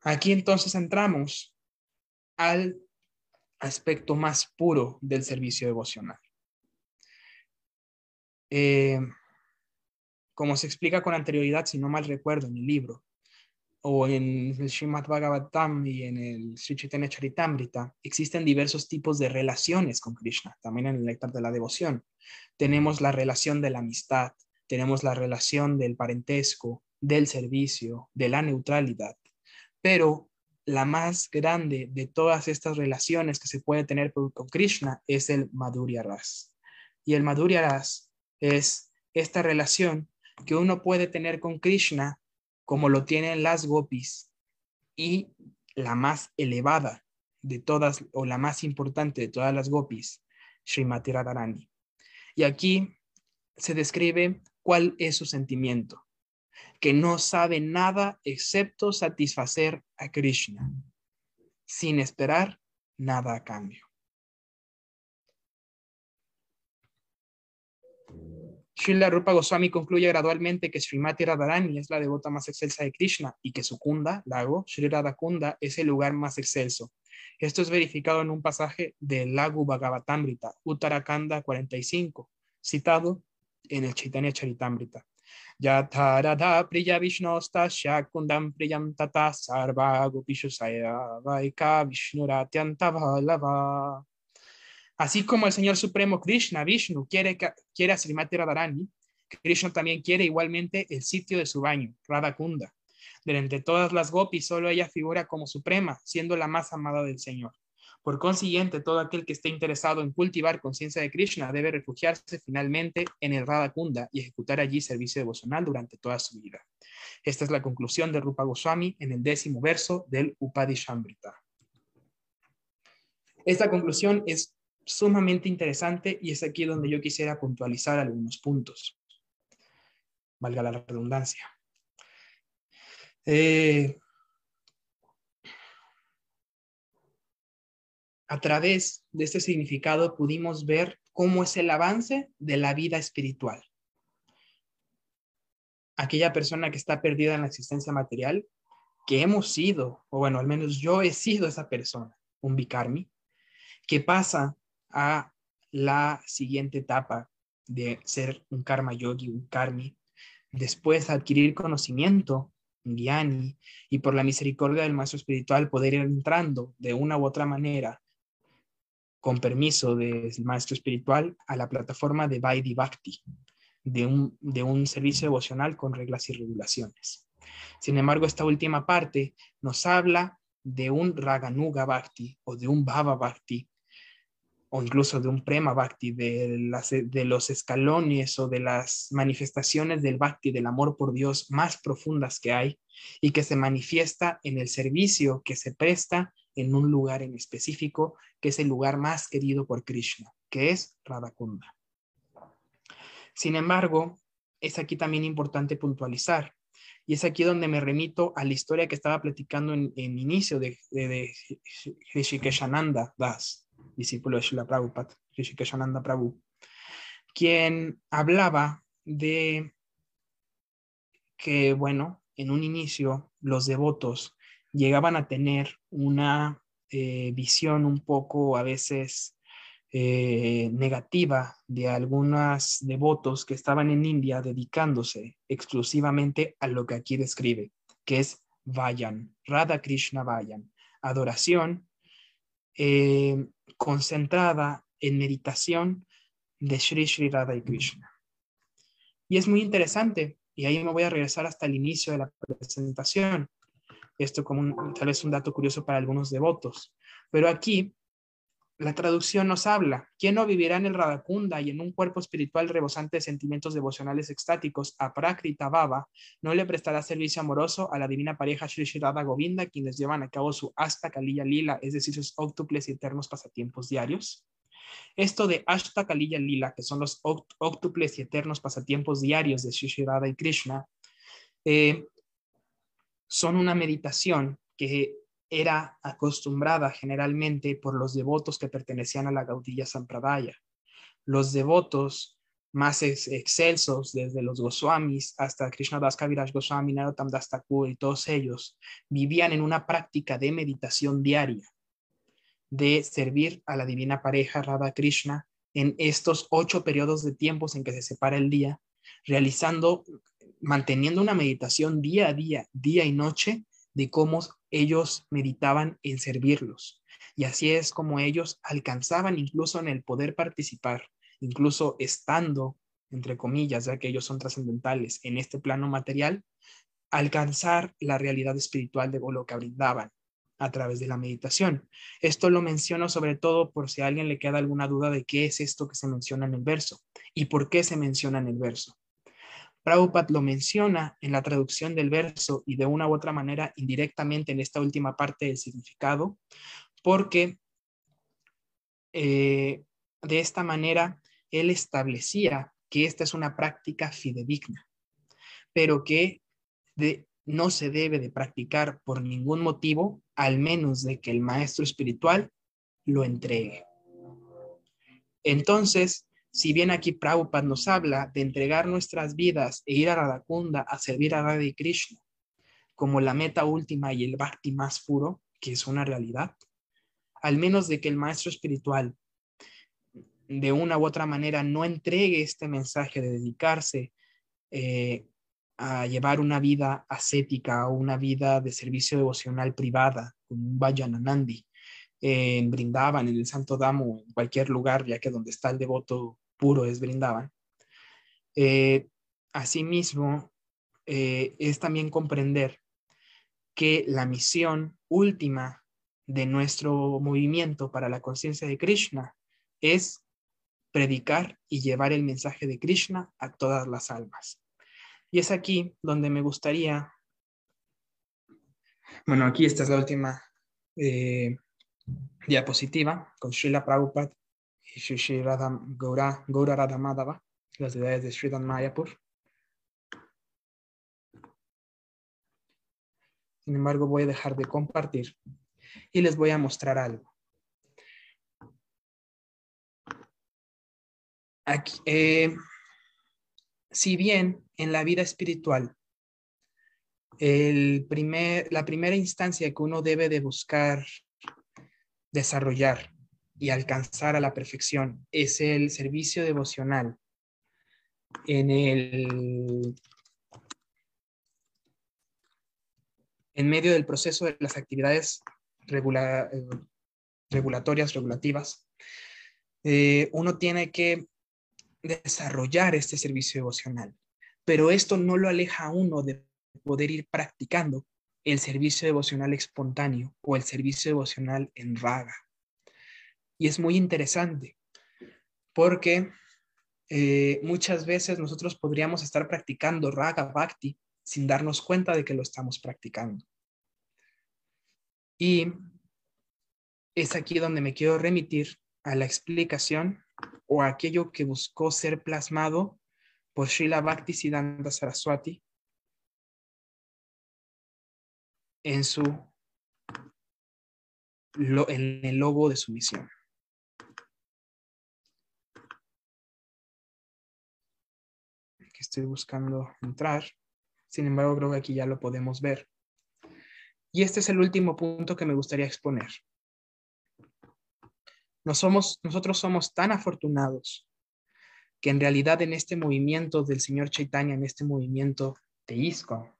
Aquí entonces entramos al aspecto más puro del servicio devocional. Eh, como se explica con anterioridad, si no mal recuerdo en el libro, o en el Srimad Bhagavatam y en el Sri Chaitanya Charitamrita, existen diversos tipos de relaciones con Krishna, también en el néctar de la devoción. Tenemos la relación de la amistad, tenemos la relación del parentesco, del servicio, de la neutralidad, pero la más grande de todas estas relaciones que se puede tener con Krishna es el Madhurya Ras. Y el Madhurya Ras es esta relación que uno puede tener con Krishna como lo tienen las gopis y la más elevada de todas o la más importante de todas las gopis, Srimati Radharani. Y aquí se describe cuál es su sentimiento, que no sabe nada excepto satisfacer a Krishna, sin esperar nada a cambio. Srila Rupa Goswami concluye gradualmente que Srimati Radharani es la devota más excelsa de Krishna y que su kunda, lago, Sri Radhakunda, es el lugar más excelso. Esto es verificado en un pasaje del Lagu Bhagavatamrita, Uttarakanda 45, citado en el Chaitanya Charitamrita. Yatarada priya vishnosta shakundam priyam tata sarva gopishu vaika vishnuratyanta Así como el Señor Supremo Krishna, Vishnu, quiere, quiere a Srimati Radharani, Krishna también quiere igualmente el sitio de su baño, Radhakunda. De entre todas las gopis, solo ella figura como suprema, siendo la más amada del Señor. Por consiguiente, todo aquel que esté interesado en cultivar conciencia de Krishna debe refugiarse finalmente en el Radhakunda y ejecutar allí servicio devocional durante toda su vida. Esta es la conclusión de Rupa Goswami en el décimo verso del Upadishambrita. Esta conclusión es sumamente interesante y es aquí donde yo quisiera puntualizar algunos puntos. Valga la redundancia. Eh, a través de este significado pudimos ver cómo es el avance de la vida espiritual. Aquella persona que está perdida en la existencia material, que hemos sido, o bueno, al menos yo he sido esa persona, un bikarmi, que pasa a la siguiente etapa de ser un karma yogi, un karmi, después adquirir conocimiento, un gyani, y por la misericordia del maestro espiritual poder ir entrando de una u otra manera, con permiso del maestro espiritual, a la plataforma de Vaidhi Bhakti, de un, de un servicio devocional con reglas y regulaciones. Sin embargo, esta última parte nos habla de un Raganuga Bhakti o de un Bhava Bhakti o incluso de un prema bhakti, de, las, de los escalones o de las manifestaciones del bhakti, del amor por Dios más profundas que hay y que se manifiesta en el servicio que se presta en un lugar en específico, que es el lugar más querido por Krishna, que es Radhakunda. Sin embargo, es aquí también importante puntualizar, y es aquí donde me remito a la historia que estaba platicando en, en inicio de, de, de Das discípulo de Srila Prabhupada, Rishikeshananda Prabhu, quien hablaba de que, bueno, en un inicio los devotos llegaban a tener una eh, visión un poco a veces eh, negativa de algunos devotos que estaban en India dedicándose exclusivamente a lo que aquí describe, que es Vayan, Radha Krishna Vayan, adoración eh, concentrada en meditación de Sri Sri Radha y Krishna. Y es muy interesante, y ahí me voy a regresar hasta el inicio de la presentación. Esto como tal vez un dato curioso para algunos devotos. Pero aquí la traducción nos habla, ¿quién no vivirá en el Radakunda y en un cuerpo espiritual rebosante de sentimientos devocionales extáticos a Prakrita Baba, no le prestará servicio amoroso a la divina pareja Sri Sri Radha Govinda, quienes llevan a cabo su Asta Kaliya Lila, es decir, sus óctuples y eternos pasatiempos diarios? Esto de Ashta Kaliya Lila, que son los óctuples y eternos pasatiempos diarios de Sri Radha y Krishna, eh, son una meditación que era acostumbrada generalmente por los devotos que pertenecían a la Gaudilla Sampradaya. Los devotos más excelsos, desde los Goswamis hasta Krishna Das Kaviraj Goswami, Narottam Das Thakur y todos ellos, vivían en una práctica de meditación diaria, de servir a la divina pareja Radha Krishna en estos ocho periodos de tiempos en que se separa el día, realizando, manteniendo una meditación día a día, día y noche, de cómo ellos meditaban en servirlos. Y así es como ellos alcanzaban incluso en el poder participar, incluso estando, entre comillas, ya que ellos son trascendentales en este plano material, alcanzar la realidad espiritual de lo que brindaban a través de la meditación. Esto lo menciono sobre todo por si a alguien le queda alguna duda de qué es esto que se menciona en el verso y por qué se menciona en el verso. Prabhupada lo menciona en la traducción del verso y de una u otra manera indirectamente en esta última parte del significado, porque eh, de esta manera él establecía que esta es una práctica fidedigna, pero que no se debe de practicar por ningún motivo, al menos de que el maestro espiritual lo entregue. Entonces, si bien aquí Prabhupada nos habla de entregar nuestras vidas e ir a Radhakunda a servir a Radha y Krishna como la meta última y el bhakti más puro, que es una realidad, al menos de que el maestro espiritual de una u otra manera no entregue este mensaje de dedicarse eh, a llevar una vida ascética o una vida de servicio devocional privada, como un Vajananandi, en Brindaban, en el Santo Damo, en cualquier lugar, ya que donde está el devoto puro es brindaban. Eh, asimismo, eh, es también comprender que la misión última de nuestro movimiento para la conciencia de Krishna es predicar y llevar el mensaje de Krishna a todas las almas. Y es aquí donde me gustaría, bueno, aquí esta es la última eh, diapositiva con Srila Prabhupada y Shri Gaura, Radha Madhava, las deidades de Sridhar Mayapur. Sin embargo, voy a dejar de compartir y les voy a mostrar algo. Aquí, eh, si bien en la vida espiritual, el primer, la primera instancia que uno debe de buscar desarrollar y alcanzar a la perfección es el servicio devocional en el en medio del proceso de las actividades regulatorias, regulativas, eh, uno tiene que desarrollar este servicio devocional, pero esto no lo aleja a uno de poder ir practicando el servicio devocional espontáneo o el servicio devocional en vaga. Y es muy interesante porque eh, muchas veces nosotros podríamos estar practicando Raga Bhakti sin darnos cuenta de que lo estamos practicando. Y es aquí donde me quiero remitir a la explicación o aquello que buscó ser plasmado por Srila Bhakti Siddhanta Saraswati en su en el logo de su misión. Estoy buscando entrar. Sin embargo, creo que aquí ya lo podemos ver. Y este es el último punto que me gustaría exponer. somos, nosotros somos tan afortunados que en realidad en este movimiento del señor Chaitanya, en este movimiento de ISKCON,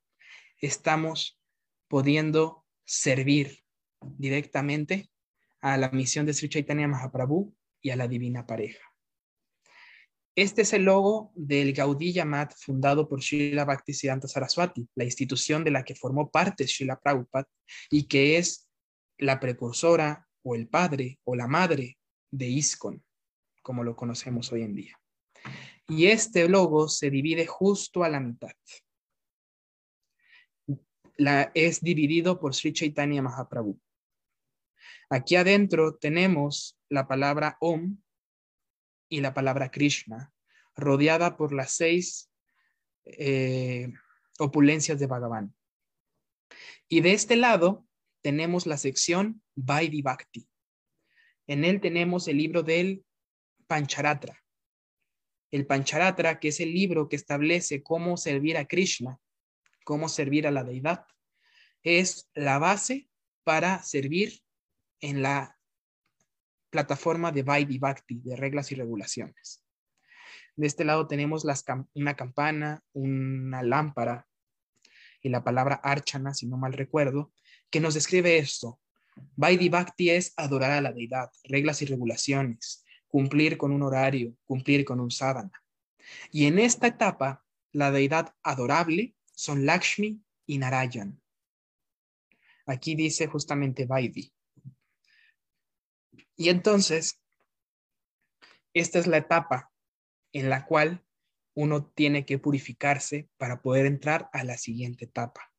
estamos pudiendo servir directamente a la misión de Sri Chaitanya Mahaprabhu y a la divina pareja. Este es el logo del Gaudí Yamat fundado por Srila Bhaktisiddhanta Saraswati, la institución de la que formó parte Srila Prabhupada y que es la precursora o el padre o la madre de ISKCON, como lo conocemos hoy en día. Y este logo se divide justo a la mitad. Es dividido por Sri Chaitanya Mahaprabhu. Aquí adentro tenemos la palabra Om y la palabra Krishna, rodeada por las seis eh, opulencias de Bhagavan. Y de este lado tenemos la sección Vaidhi Bhakti. En él tenemos el libro del Pancharatra. El Pancharatra, que es el libro que establece cómo servir a Krishna, cómo servir a la deidad, es la base para servir en la plataforma de Vaidhi Bhakti, de reglas y regulaciones. De este lado tenemos una campana, una lámpara y la palabra archana, si no mal recuerdo, que nos describe esto. Vaidhi Bhakti es adorar a la deidad, reglas y regulaciones, cumplir con un horario, cumplir con un sadhana. Y en esta etapa, la deidad adorable son Lakshmi y Narayan. Aquí dice justamente Vaidhi. Y entonces, esta es la etapa en la cual uno tiene que purificarse para poder entrar a la siguiente etapa.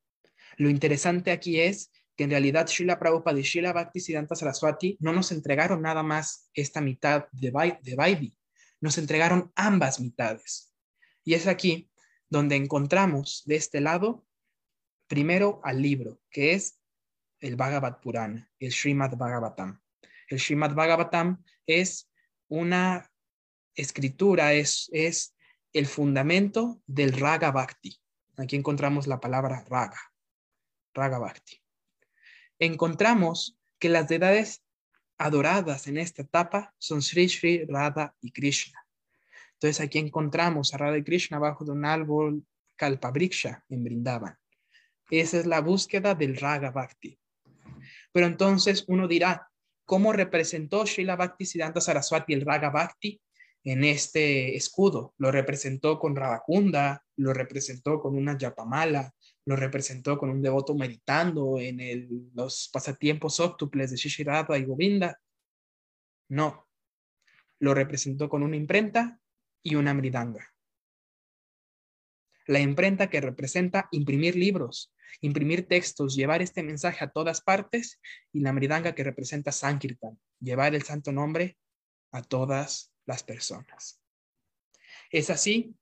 Lo interesante aquí es que en realidad Srila Prabhupada y Srila Bhakti Siddhanta Saraswati no nos entregaron nada más esta mitad de, Vaidhi, nos entregaron ambas mitades. Y es aquí donde encontramos de este lado primero al libro, que es el Bhagavad Purana, el Srimad Bhagavatam. El Srimad Bhagavatam es una escritura, es, es el fundamento del Raga Bhakti. Aquí encontramos la palabra Raga, Raga Bhakti. Encontramos que las deidades adoradas en esta etapa son Sri Sri, Radha y Krishna. Entonces aquí encontramos a Radha y Krishna bajo de un árbol Kalpabriksha en Brindavan. Esa es la búsqueda del Raga Bhakti. Pero entonces uno dirá, cómo representó Srila Bhakti Siddhanta Saraswati el Raga Bhakti en este escudo. Lo representó con Radakunda, lo representó con una yapamala, lo representó con un devoto meditando en los pasatiempos óctuples de Shishirada y Govinda. No, lo representó con una imprenta y una mridanga. La imprenta que representa imprimir libros, imprimir textos, llevar este mensaje a todas partes y la mridanga que representa Sankirtan, llevar el santo nombre a todas las personas. Es así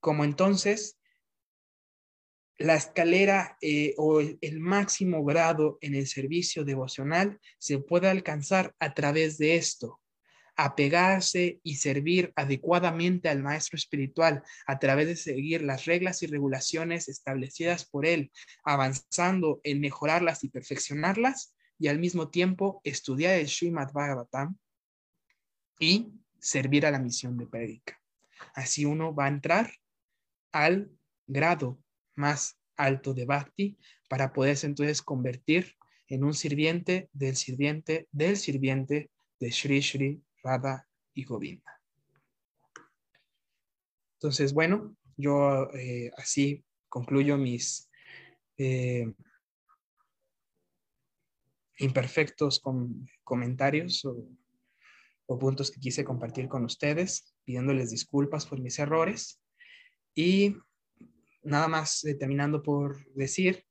como entonces la escalera eh, o el, máximo grado en el servicio devocional se puede alcanzar a través de esto, apegarse y servir adecuadamente al maestro espiritual a través de seguir las reglas y regulaciones establecidas por él, avanzando en mejorarlas y perfeccionarlas, y al mismo tiempo estudiar el Srimad Bhagavatam y servir a la misión de prédica. Así uno va a entrar al grado más alto de Bhakti para poderse entonces convertir en un sirviente del sirviente del sirviente de Sri Sri Y Govinda. Entonces, bueno, yo eh, así concluyo mis eh, imperfectos comentarios o, puntos que quise compartir con ustedes, pidiéndoles disculpas por mis errores. Y nada más terminando por decir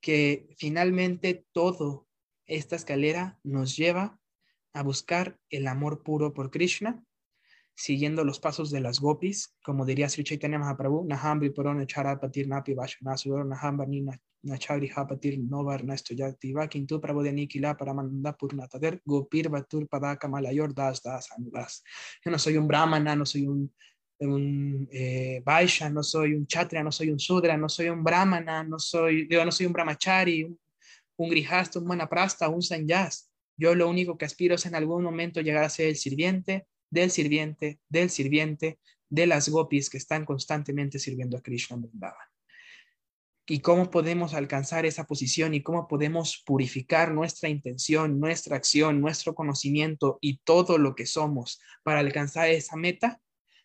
que finalmente todo esta escalera nos lleva a buscar el amor puro por Krishna, siguiendo los pasos de las gopis, como diría Sri Chaitanya Mahaprabhu, Nahambri Purana Charapatir Napi Vashanasudor Nahambari Nachari Hapatir Novar Nastoyati Vakintu Prabodyanikila Paramanda Purnatader Gopir Batur Padaka Malayor Das Das Anudas. Yo no soy un brahmana, no soy un, un eh, no soy un Chatria, no soy un Sudra, no soy un brahmana, no soy, digo, no soy un brahmachari, un, un un manaprasta, un sanyas yo lo único que aspiro es en algún momento llegar a ser el sirviente del sirviente, del sirviente, de las gopis que están constantemente sirviendo a Krishna y cómo podemos alcanzar esa posición y cómo podemos purificar nuestra intención, nuestra acción, nuestro conocimiento y todo lo que somos para alcanzar esa meta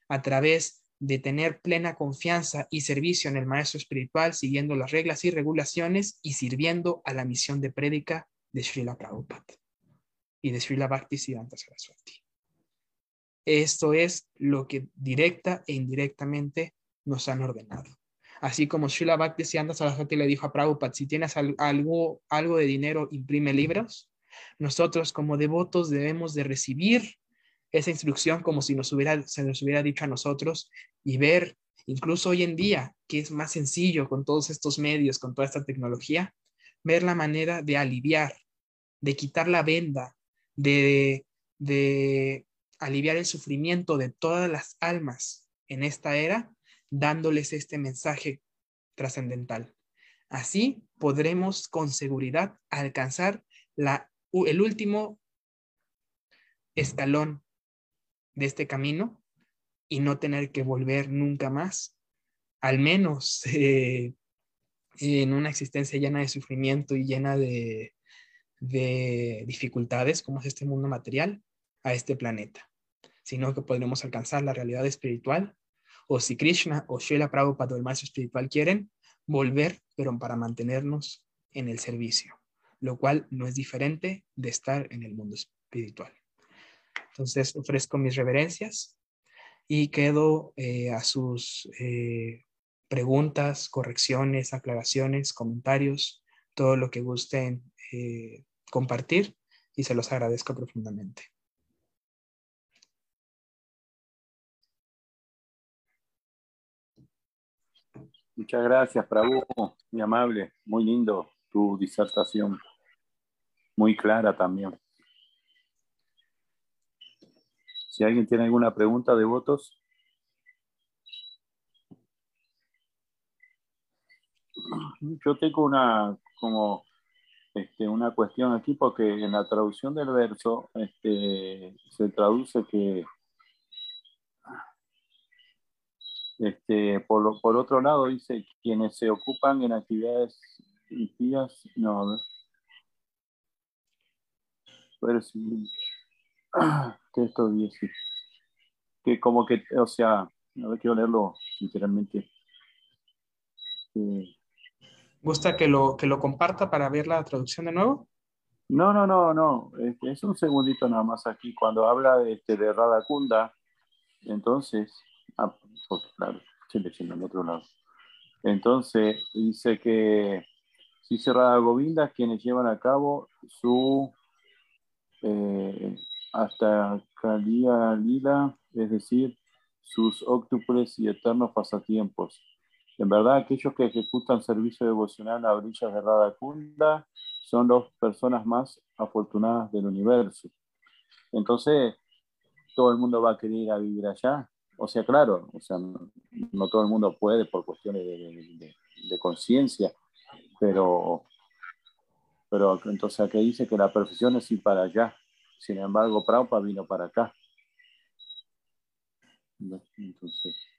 a través de tener plena confianza y servicio en el maestro espiritual, siguiendo las reglas y regulaciones y sirviendo a la misión de prédica de Srila Prabhupada y de Srila Bhakti Siddhanta Saraswati. Esto es lo que directa e indirectamente nos han ordenado. Así como Srila Bhakti Siddhanta Saraswati le dijo a Prabhupada, si tienes algo, algo de dinero, imprime libros. Nosotros como devotos debemos de recibir esa instrucción como si nos hubiera, se nos hubiera dicho a nosotros y ver, incluso hoy en día, que es más sencillo con todos estos medios, con toda esta tecnología, ver la manera de aliviar, de quitar la venda, de, de aliviar el sufrimiento de todas las almas en esta era, dándoles este mensaje trascendental. Así podremos con seguridad alcanzar la, el último escalón de este camino y no tener que volver nunca más, al menos [LAUGHS] eh, en una existencia llena de sufrimiento y llena de, de dificultades, como es este mundo material, a este planeta, sino que podremos alcanzar la realidad espiritual, o si Krishna o Srila Prabhupada o el espiritual quieren, volver, pero para mantenernos en el servicio, lo cual no es diferente de estar en el mundo espiritual. Entonces ofrezco mis reverencias y quedo eh, a sus eh, preguntas, correcciones, aclaraciones, comentarios, todo lo que gusten eh, compartir y se los agradezco profundamente. Muchas gracias, Prabhu, muy amable, muy lindo tu disertación, muy clara también. Si alguien tiene alguna pregunta de votos. Yo tengo una como este, una cuestión aquí porque en la traducción del verso este, se traduce que este, por, otro lado dice quienes se ocupan en actividades impías, no, pero [CLEARS THROAT] sí, esto dice que como que, o sea, a ver, quiero leerlo literalmente. ¿Gusta que lo, que lo comparta para ver la traducción de nuevo? No, no, no, no. Es un segundito nada más aquí. Cuando habla este, de Radakunda, entonces, ah, claro, estoy leyendo en otro lado. Entonces, dice que si se Radha Govinda quienes llevan a cabo su eh, hasta Kalía Lila, es decir, sus óctuples y eternos pasatiempos. En verdad, aquellos que ejecutan servicio devocional a orillas de Radha Kunda son las personas más afortunadas del universo. Entonces, todo el mundo va a querer ir a vivir allá. O sea, claro, o sea, no, todo el mundo puede por cuestiones de, de, conciencia, pero, pero entonces aquí dice que la perfección es ir para allá. Sin embargo, Prabhupada vino para acá. Entonces.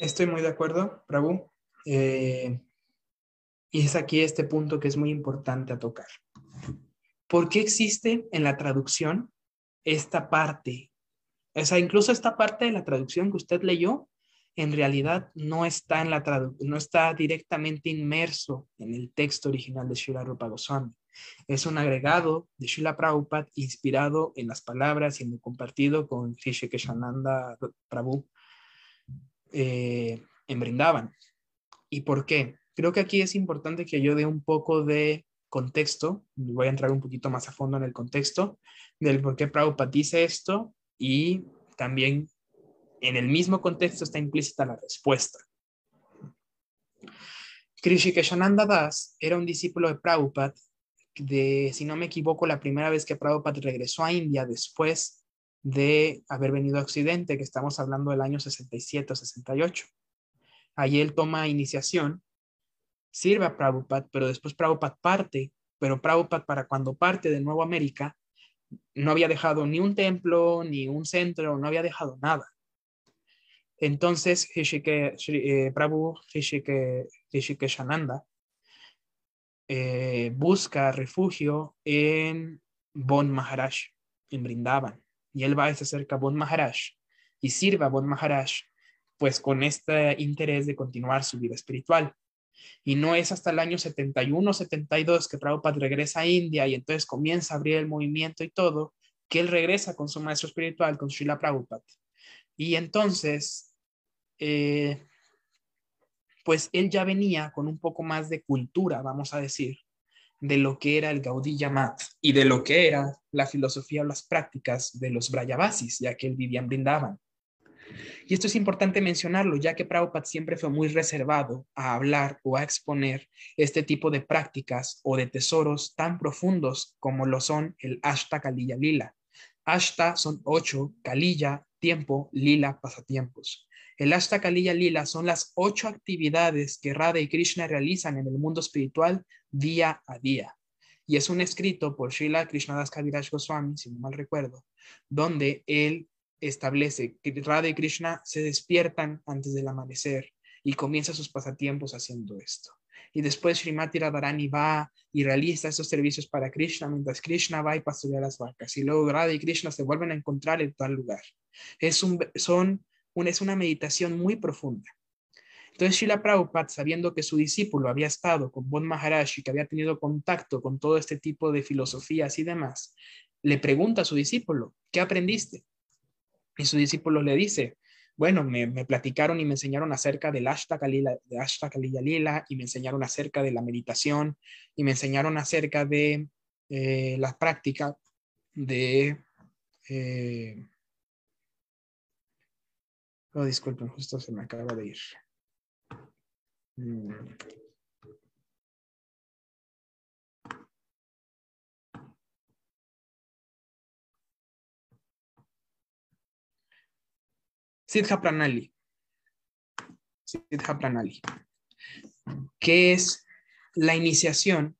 Estoy muy de acuerdo, Prabhu. Eh, y es aquí este punto que es muy importante a tocar. ¿Por qué existe en la traducción esta parte? O sea, incluso esta parte de la traducción que usted leyó, en realidad no está, en la no está directamente inmerso en el texto original de Srila Rupa Goswami. Es un agregado de Srila Prabhupada inspirado en las palabras y en lo compartido con Keshananda Prabhu eh, en Brindavan. ¿Y por qué? Creo que aquí es importante que yo dé un poco de contexto, voy a entrar un poquito más a fondo en el contexto del por qué Prabhupada dice esto y también en el mismo contexto está implícita la respuesta. Keshananda Das era un discípulo de Prabhupada de, si no me equivoco, la primera vez que Prabhupada regresó a India después de haber venido a Occidente, que estamos hablando del año 67 o 68. Allí él toma iniciación, sirve a Prabhupada, pero después Prabhupada parte, pero Prabhupada para cuando parte de nuevo América, no había dejado ni un templo, ni un centro, no había dejado nada. Entonces, eh, Prabhu Shananda eh, busca refugio en Bon Maharaj, en Brindavan. Y él va a se acerca a Bon Maharaj y sirva a Bon Maharaj, pues con este interés de continuar su vida espiritual. Y no es hasta el año 71, 72 que Prabhupada regresa a India y entonces comienza a abrir el movimiento y todo, que él regresa con su maestro espiritual, con Srila Prabhupada. Y entonces, eh, pues él ya venía con un poco más de cultura, vamos a decir, de lo que era el Gaudí Yamat y de lo que era la filosofía o las prácticas de los Brayavasis, ya que él vivía en Brindavan. Y esto es importante mencionarlo, ya que Prabhupada siempre fue muy reservado a hablar o a exponer este tipo de prácticas o de tesoros tan profundos como lo son el Ashta Kalila Lila. Ashta son ocho, Kalila, tiempo, Lila, pasatiempos. El Ashta Kalila Lila son las ocho actividades que Radha y Krishna realizan en el mundo espiritual día a día. Y es un escrito por Srila Krishnadas Kaviraj Goswami, si no mal recuerdo, donde él establece que Radha y Krishna se despiertan antes del amanecer y comienza sus pasatiempos haciendo esto. Y después Srimati Radharani va y realiza esos servicios para Krishna, mientras Krishna va y pastorea las vacas. Y luego Radha y Krishna se vuelven a encontrar en tal lugar. Es, un, son, es una meditación muy profunda. Entonces Srila Prabhupada, sabiendo que su discípulo había estado con Bon Maharaj y que había tenido contacto con todo este tipo de filosofías y demás, le pregunta a su discípulo, ¿qué aprendiste? Y su discípulo le dice, bueno, me, platicaron y me enseñaron acerca del Ashta Lila y me enseñaron acerca de la meditación y me enseñaron acerca de eh, la práctica de... Eh, oh, disculpen, justo se me acaba de ir. Mm. Siddha Pranali. Siddha Pranali. Que es la iniciación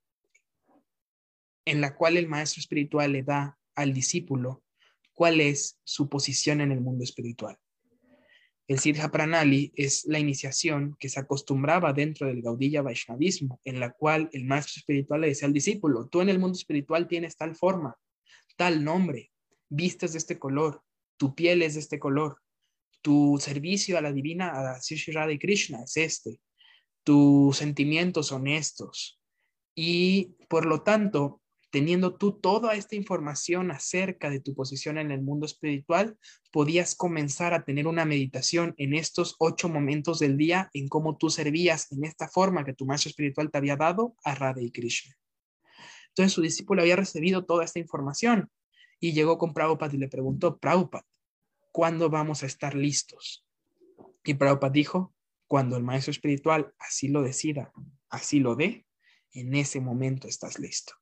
en la cual el maestro espiritual le da al discípulo cuál es su posición en el mundo espiritual. El Siddha Pranali es la iniciación que se acostumbraba dentro del Gaudilla Vaishnavismo, en la cual el maestro espiritual le decía al discípulo, tú en el mundo espiritual tienes tal forma, tal nombre, vistes de este color, tu piel es de este color, tu servicio a la divina, a Sri Radha y Krishna es este. Tus sentimientos son estos. Y por lo tanto, teniendo tú toda esta información acerca de tu posición en el mundo espiritual, podías comenzar a tener una meditación en estos ocho momentos del día en cómo tú servías en esta forma que tu maestro espiritual te había dado a Radha y Krishna. Entonces su discípulo había recibido toda esta información y llegó con Prabhupada y le preguntó, Prabhupada, ¿cuándo vamos a estar listos? Y Prabhupada dijo, cuando el maestro espiritual así lo decida, así lo dé, en ese momento estás listo.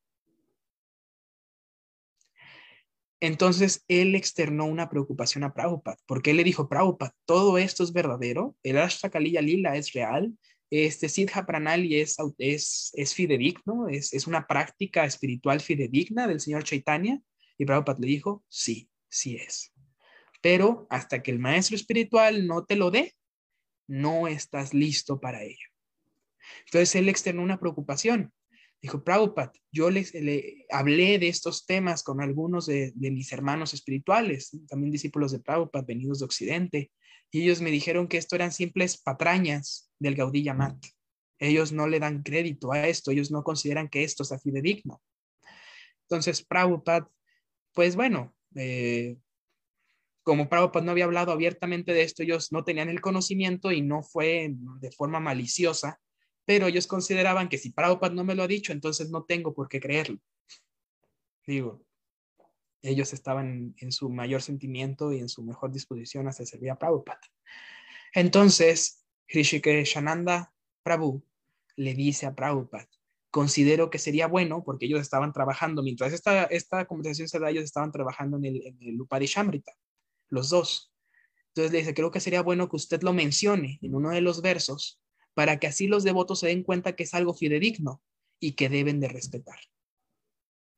Entonces él externó una preocupación a Prabhupada, porque él le dijo, Prabhupada, todo esto es verdadero, el Ashtakaliya Lila es real, este Siddha Pranali es, es, es fidedigno, es, es una práctica espiritual fidedigna del señor Chaitanya. Y Prabhupada le dijo, sí, sí es pero hasta que el maestro espiritual no te lo dé, no estás listo para ello. Entonces él externó una preocupación. Dijo, Prabhupada, yo les le, hablé de estos temas con algunos de, mis hermanos espirituales, también discípulos de Prabhupada, venidos de Occidente, y ellos me dijeron que esto eran simples patrañas del Gaudí Yamat. Ellos no le dan crédito a esto, ellos no consideran que esto sea fidedigno. Entonces, Prabhupada, pues bueno, eh, como Prabhupada no había hablado abiertamente de esto, ellos no tenían el conocimiento y no fue de forma maliciosa, pero ellos consideraban que si Prabhupada no me lo ha dicho, entonces no tengo por qué creerlo. Digo, ellos estaban en su mayor sentimiento y en su mejor disposición hacia servir a Prabhupada. Entonces, Shananda Prabhu le dice a Prabhupada, considero que sería bueno, porque ellos estaban trabajando, mientras esta, esta conversación se da, ellos estaban trabajando en el, en el Upadishamrita los dos. Entonces le dice, creo que sería bueno que usted lo mencione en uno de los versos para que así los devotos se den cuenta que es algo fidedigno y que deben de respetar.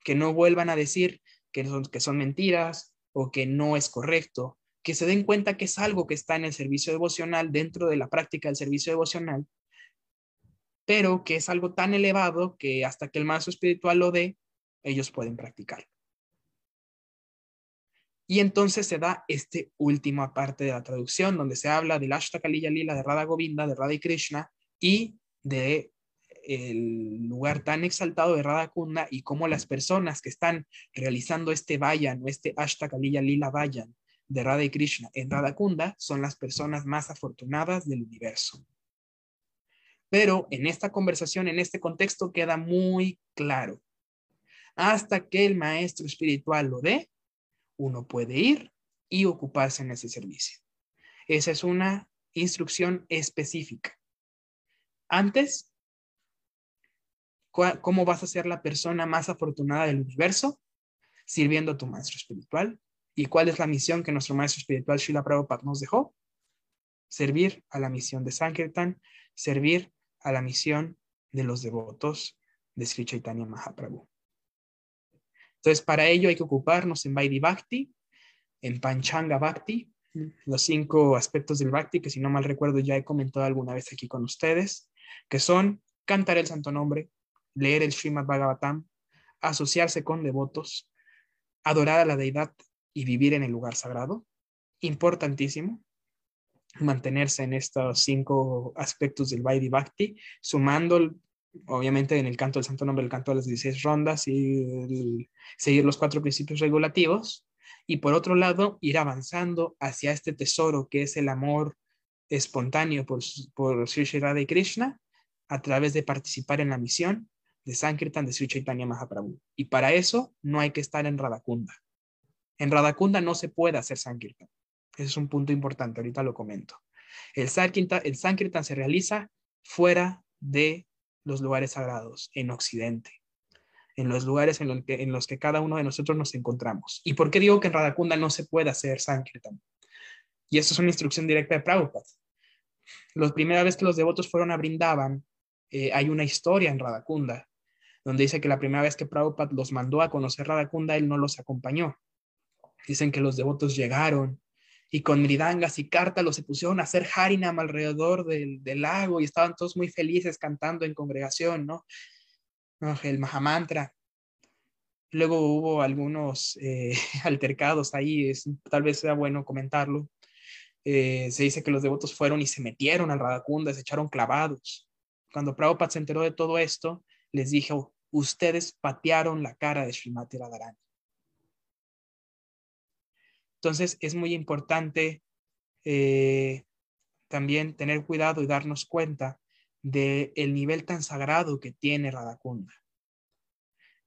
Que no vuelvan a decir que son, que son mentiras o que no es correcto, que se den cuenta que es algo que está en el servicio devocional, dentro de la práctica del servicio devocional, pero que es algo tan elevado que hasta que el maestro espiritual lo dé, ellos pueden practicar. Y entonces se da este última parte de la traducción, donde se habla del Ashtakaliya Lila de Radha Govinda, de Radha y Krishna, y de el lugar tan exaltado de Radha Kunda y cómo las personas que están realizando este vayan o este Ashtakaliya Lila vayan de Radha y Krishna en Radha Kunda son las personas más afortunadas del universo. Pero en esta conversación, en este contexto, queda muy claro. Hasta que el maestro espiritual lo dé, uno puede ir y ocuparse en ese servicio. Esa es una instrucción específica. Antes, ¿cómo vas a ser la persona más afortunada del universo? Sirviendo a tu maestro espiritual. ¿Y cuál es la misión que nuestro maestro espiritual Srila Prabhupada nos dejó? Servir a la misión de Sankirtan, servir a la misión de los devotos de Sri Chaitanya Mahaprabhu. Entonces, para ello hay que ocuparnos en Vaidhi Bhakti, en Panchanga Bhakti, los cinco aspectos del Bhakti, que si no mal recuerdo ya he comentado alguna vez aquí con ustedes, que son cantar el santo nombre, leer el Srimad Bhagavatam, asociarse con devotos, adorar a la deidad y vivir en el lugar sagrado. Importantísimo mantenerse en estos cinco aspectos del Vaidhi Bhakti, sumando, obviamente, en el canto del Santo Nombre, el canto de las 16 rondas y seguir los cuatro principios regulativos. Y por otro lado, ir avanzando hacia este tesoro que es el amor espontáneo por, por Sri Radha y Krishna a través de participar en la misión de Sankirtan de Sri Chaitanya Mahaprabhu. Y para eso no hay que estar en Radakunda. En Radakunda no se puede hacer Sankirtan. Ese es un punto importante, ahorita lo comento. El Sankirtan, el Sankirtan se realiza fuera de los lugares sagrados, en Occidente, en los lugares en los, que, en los que cada uno de nosotros nos encontramos. ¿Y por qué digo que en Radakunda no se puede hacer Sankirtan? Y esto es una instrucción directa de Prabhupada. La primera vez que los devotos fueron a Brindavan, eh, hay una historia en Radakunda, donde dice que la primera vez que Prabhupada los mandó a conocer Radakunda, él no los acompañó. Dicen que los devotos llegaron y con mridangas y cártalos se pusieron a hacer harinam alrededor del, lago y estaban todos muy felices cantando en congregación, ¿no? El Mahamantra. Luego hubo algunos eh, [LAUGHS] altercados ahí, es, tal vez sea bueno comentarlo. Eh, se dice que los devotos fueron y se metieron al Radakunda, se echaron clavados. Cuando Prabhupada se enteró de todo esto, les dijo, ustedes patearon la cara de Srimati Radharani. Entonces es muy importante eh, también tener cuidado y darnos cuenta del el nivel tan sagrado que tiene Radakunda.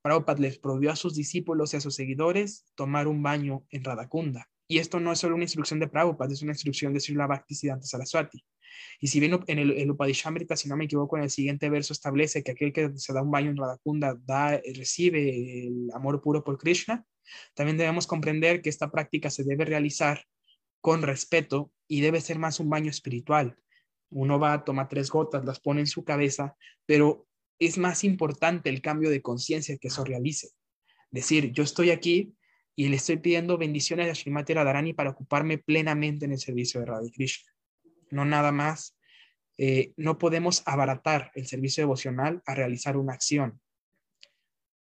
Prabhupada les prohibió a sus discípulos y a sus seguidores tomar un baño en Radakunda. Y esto no es solo una instrucción de Prabhupada, es una instrucción de Srila Bhaktisiddhanta Saraswati. Y si bien en el, el Upadishamrita, si no me equivoco, en el siguiente verso establece que aquel que se da un baño en Radakunda da, recibe el amor puro por Krishna, también debemos comprender que esta práctica se debe realizar con respeto y debe ser más un baño espiritual. Uno va, a tomar tres gotas, las pone en su cabeza, pero es más importante el cambio de conciencia que eso realice. Decir, yo estoy aquí y le estoy pidiendo bendiciones a Srimati Radharani para ocuparme plenamente en el servicio de Radha Krishna. No nada más. Eh, no podemos abaratar el servicio devocional a realizar una acción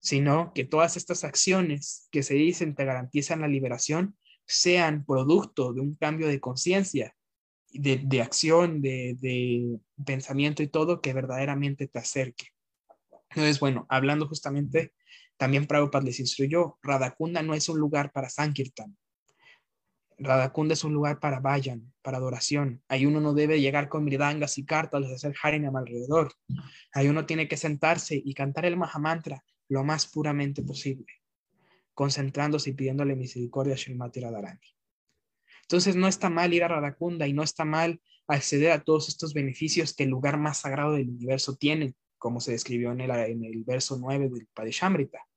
sino que todas estas acciones que se dicen te garantizan la liberación sean producto de un cambio de conciencia, de, acción, de, pensamiento y todo que verdaderamente te acerque. Entonces, bueno, hablando justamente, también Prabhupada les instruyó, Radakunda no es un lugar para Sankirtan. Radakunda es un lugar para vayan, para adoración. Ahí uno no debe llegar con mridangas y cartas, hacer harinam alrededor. Ahí uno tiene que sentarse y cantar el Mahamantra lo más puramente posible, concentrándose y pidiéndole misericordia a Srimati Radharani. Entonces no está mal ir a Radakunda y no está mal acceder a todos estos beneficios que el lugar más sagrado del universo tiene, como se describió en el, en el verso 9 del Padeshamrita,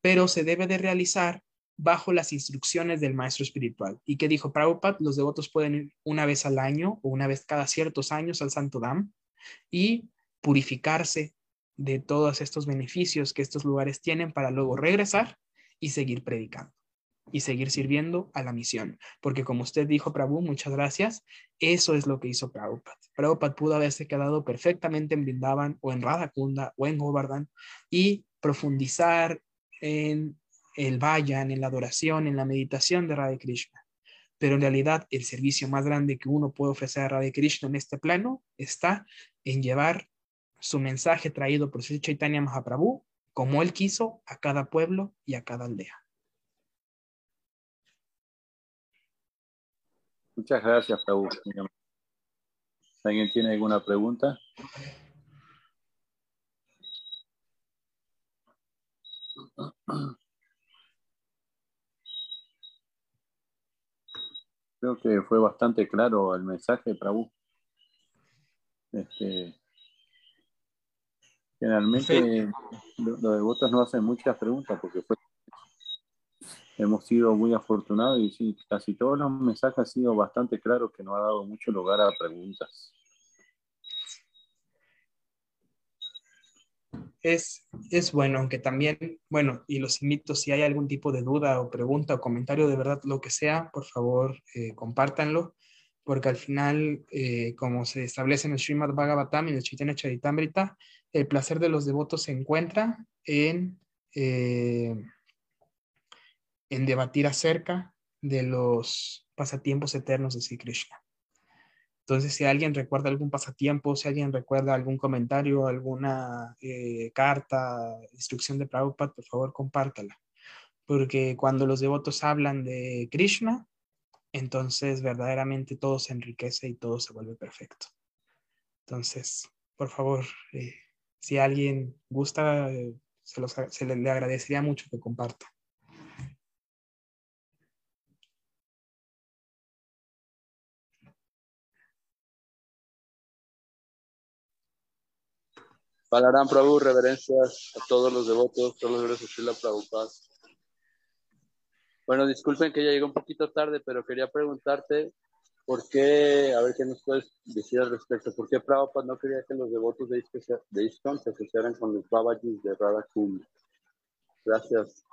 pero se debe de realizar bajo las instrucciones del maestro espiritual. ¿Y que dijo Prabhupada? Los devotos pueden ir una vez al año o una vez cada ciertos años al Santo Dam y purificarse de todos estos beneficios que estos lugares tienen para luego regresar y seguir predicando. y seguir sirviendo a la misión. Porque como usted dijo, Prabhu, muchas gracias, eso es lo que hizo Prabhupada. Prabhupada pudo haberse quedado perfectamente en Vrindavan o en Radhakunda o en Govardhan y profundizar en el vayan, en la adoración, en la meditación de Radha Krishna. Pero en realidad el servicio más grande que uno puede ofrecer a Radha Krishna en este plano está en llevar su mensaje traído por Sri Chaitanya Mahaprabhu como él quiso a cada pueblo y a cada aldea. Muchas gracias, Prabhu. ¿Alguien tiene alguna pregunta? Creo que fue bastante claro el mensaje, Prabhu. Este, generalmente los devotos no hacen muchas preguntas porque fue hemos sido muy afortunados y sí, casi todos los mensajes han sido bastante claros que no ha dado mucho lugar a preguntas. Es, es bueno, aunque también, bueno, y los invito, si hay algún tipo de duda o pregunta o comentario de verdad, lo que sea, por favor, eh, compártanlo, porque al final, eh, como se establece en el Srimad Bhagavatam y el Chaitanya Charitamrita, el placer de los devotos se encuentra en... Eh, en debatir acerca de los pasatiempos eternos de Sri Krishna. Entonces, si alguien recuerda algún pasatiempo, si alguien recuerda algún comentario, alguna eh, carta, instrucción de Prabhupada, por favor, compártala. Porque cuando los devotos hablan de Krishna, entonces verdaderamente todo se enriquece y todo se vuelve perfecto. Entonces, por favor, eh, si alguien gusta, eh, se, se le agradecería mucho que comparta. Palarán Prabhu, reverencias a todos los devotos, todos los devotos de la Prabhupada. Bueno, disculpen que ya llegué un poquito tarde, pero quería preguntarte por qué, a ver qué nos puedes decir al respecto, por qué Prabhupada no quería que los devotos de, ISKCON se asociaran con los Babajis de Radha Gracias.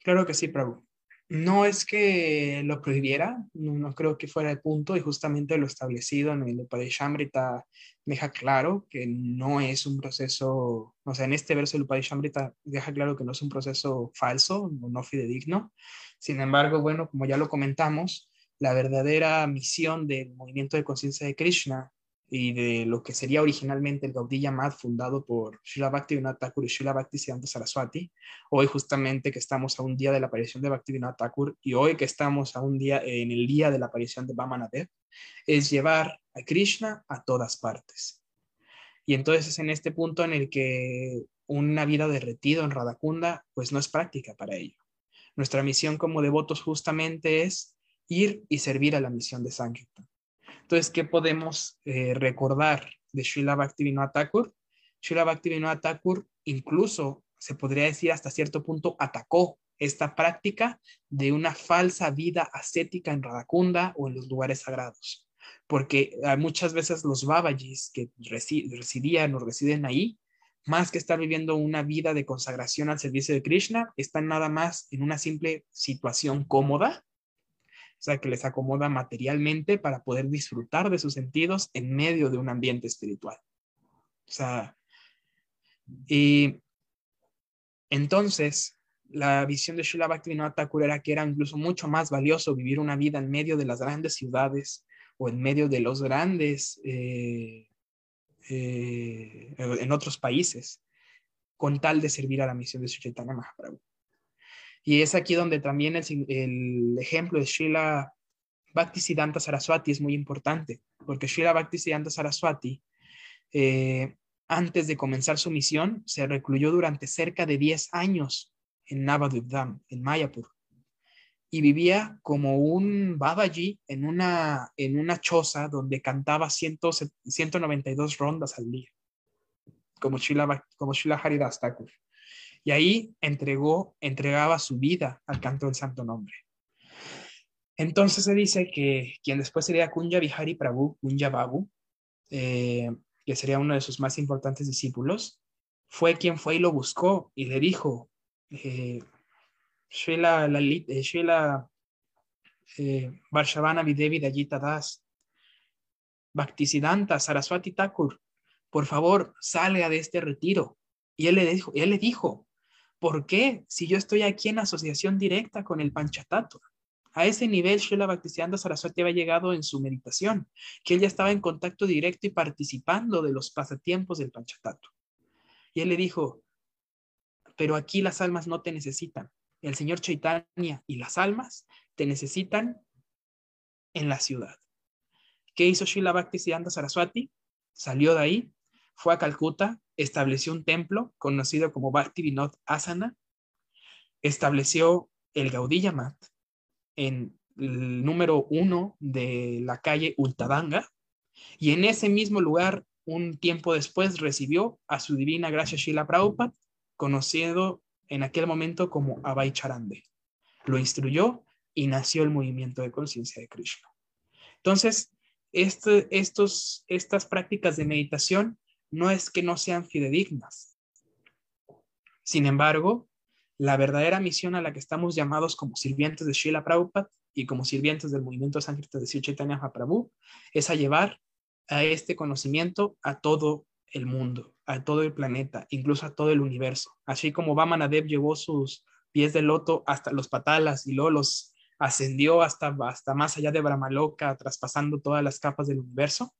Claro que sí, Prabhu. No es que lo prohibiera, no, creo que fuera el punto y justamente lo establecido en el Upadeshamrita deja claro que no es un proceso, o sea, en este verso el Upadeshamrita deja claro que no es un proceso falso o no fidedigno. Sin embargo, bueno, como ya lo comentamos, la verdadera misión del movimiento de conciencia de Krishna y de lo que sería originalmente el Gaudiya Mad fundado por Srila Bhaktivinoda Thakur y Srila Saraswati, hoy justamente que estamos a un día de la aparición de Bhaktivinoda Thakur y hoy que estamos a un día en el día de la aparición de Vamanadev, es llevar a Krishna a todas partes. Y entonces es en este punto en el que una vida de retiro en Radakunda pues no es práctica para ello. Nuestra misión como devotos justamente es ir y servir a la misión de Sankirtan entonces, ¿qué podemos eh, recordar de Srila Bhaktivinoda Thakur? Srila Bhaktivinoda Thakur incluso, se podría decir hasta cierto punto, atacó esta práctica de una falsa vida ascética en Radakunda o en los lugares sagrados. Porque ah, muchas veces los Babajis que residían o residen ahí, más que estar viviendo una vida de consagración al servicio de Krishna, están nada más en una simple situación cómoda sea, que les acomoda materialmente para poder disfrutar de sus sentidos en medio de un ambiente espiritual. O sea, y entonces la visión de Srila Bhaktivinoda Thakur era que era incluso mucho más valioso vivir una vida en medio de las grandes ciudades o en medio de los grandes, eh, eh, en otros países, con tal de servir a la misión de Chaitanya Mahaprabhu. Y es aquí donde también el, ejemplo de Srila Bhaktisiddhanta Saraswati es muy importante, porque Srila Bhaktisiddhanta Saraswati, eh, antes de comenzar su misión, se recluyó durante cerca de 10 años en Navadvipdam, en Mayapur, y vivía como un Babaji en una, en una choza donde cantaba 192 rondas al día, como Srila, como Haridas Thakur y ahí entregó, entregaba su vida al canto del santo nombre. Entonces se dice que quien después sería Kunja Vihari Prabhu, Kunja Babu, eh, que sería uno de sus más importantes discípulos, fue quien fue y lo buscó y le dijo, eh, Srila, Lalit, eh, eh, Varshavana Videvi Dayita Das, Bhaktisiddhanta Saraswati Thakur, por favor, salga de este retiro. Y él le dijo, él le dijo, ¿por qué si yo estoy aquí en asociación directa con el Panchatattva? A ese nivel, Srila Bhaktisiddhanta Saraswati había llegado en su meditación, que él ya estaba en contacto directo y participando de los pasatiempos del Panchatattva. Y él le dijo, pero aquí las almas no te necesitan. El señor Chaitanya y las almas te necesitan en la ciudad. ¿Qué hizo Srila Bhaktisiddhanta Saraswati? Salió de ahí, fue a Calcuta, estableció un templo conocido como Bhakti Vinod Asana, estableció el Gaudiya Mat en el número uno de la calle Ultadanga, y en ese mismo lugar, un tiempo después, recibió a su divina gracia Shila Prabhupada, conocido en aquel momento como Abhay Charande. Lo instruyó y nació el movimiento de conciencia de Krishna. Entonces, este, estos, estas prácticas de meditación no es que no sean fidedignas. Sin embargo, la verdadera misión a la que estamos llamados como sirvientes de Srila Prabhupada y como sirvientes del movimiento sánscrito de Sri Chaitanya Mahaprabhu es a llevar a este conocimiento a todo el mundo, a todo el planeta, incluso a todo el universo. Así como Vamanadev llevó sus pies de loto hasta los patalas y luego los ascendió hasta, hasta más allá de Brahmaloka, traspasando todas las capas del universo.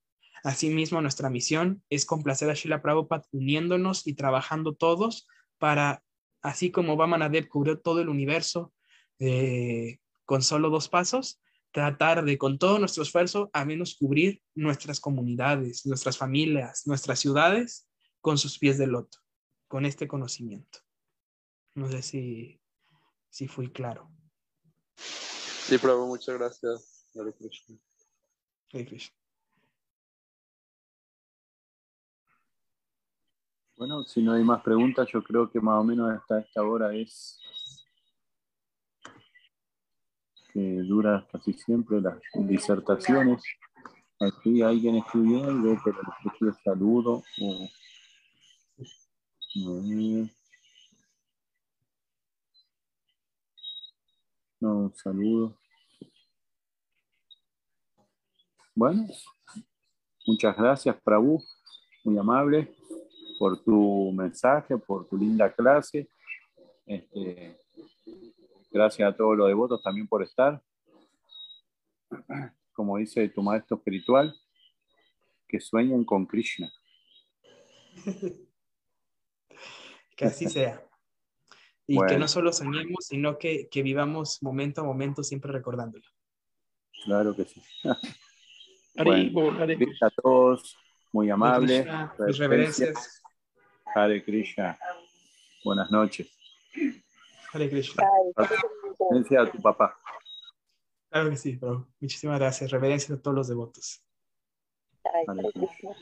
Asimismo, nuestra misión es complacer a Srila Prabhupada uniéndonos y trabajando todos para, así como Vamanadev cubrió todo el universo eh, con solo dos pasos, tratar de, con todo nuestro esfuerzo, a menos cubrir nuestras comunidades, nuestras familias, nuestras ciudades con sus pies de loto, con este conocimiento. No sé si, si fui claro. Sí, Prabhu, muchas gracias. Hare Krishna. Hare Krishna. Bueno, si no hay más preguntas, yo creo que más o menos hasta esta hora es que dura casi siempre las disertaciones. Aquí alguien escribiendo, pero le saludo. O... No, un saludo. Bueno, muchas gracias, Prabhu, muy amable por tu mensaje, por tu linda clase. Este, gracias a todos los devotos también por estar. Como dice tu maestro espiritual, que sueñen con Krishna. [LAUGHS] que así sea. Y que no solo soñemos, sino que, que, vivamos momento a momento siempre recordándolo. Claro que sí. bueno, a todos, muy amables. Mis reverencias. Hare Krishna. Buenas noches. Hare Krishna. Reverencia a tu papá. Claro que sí, pero muchísimas gracias. Reverencias a todos los devotos. Hare Krishna.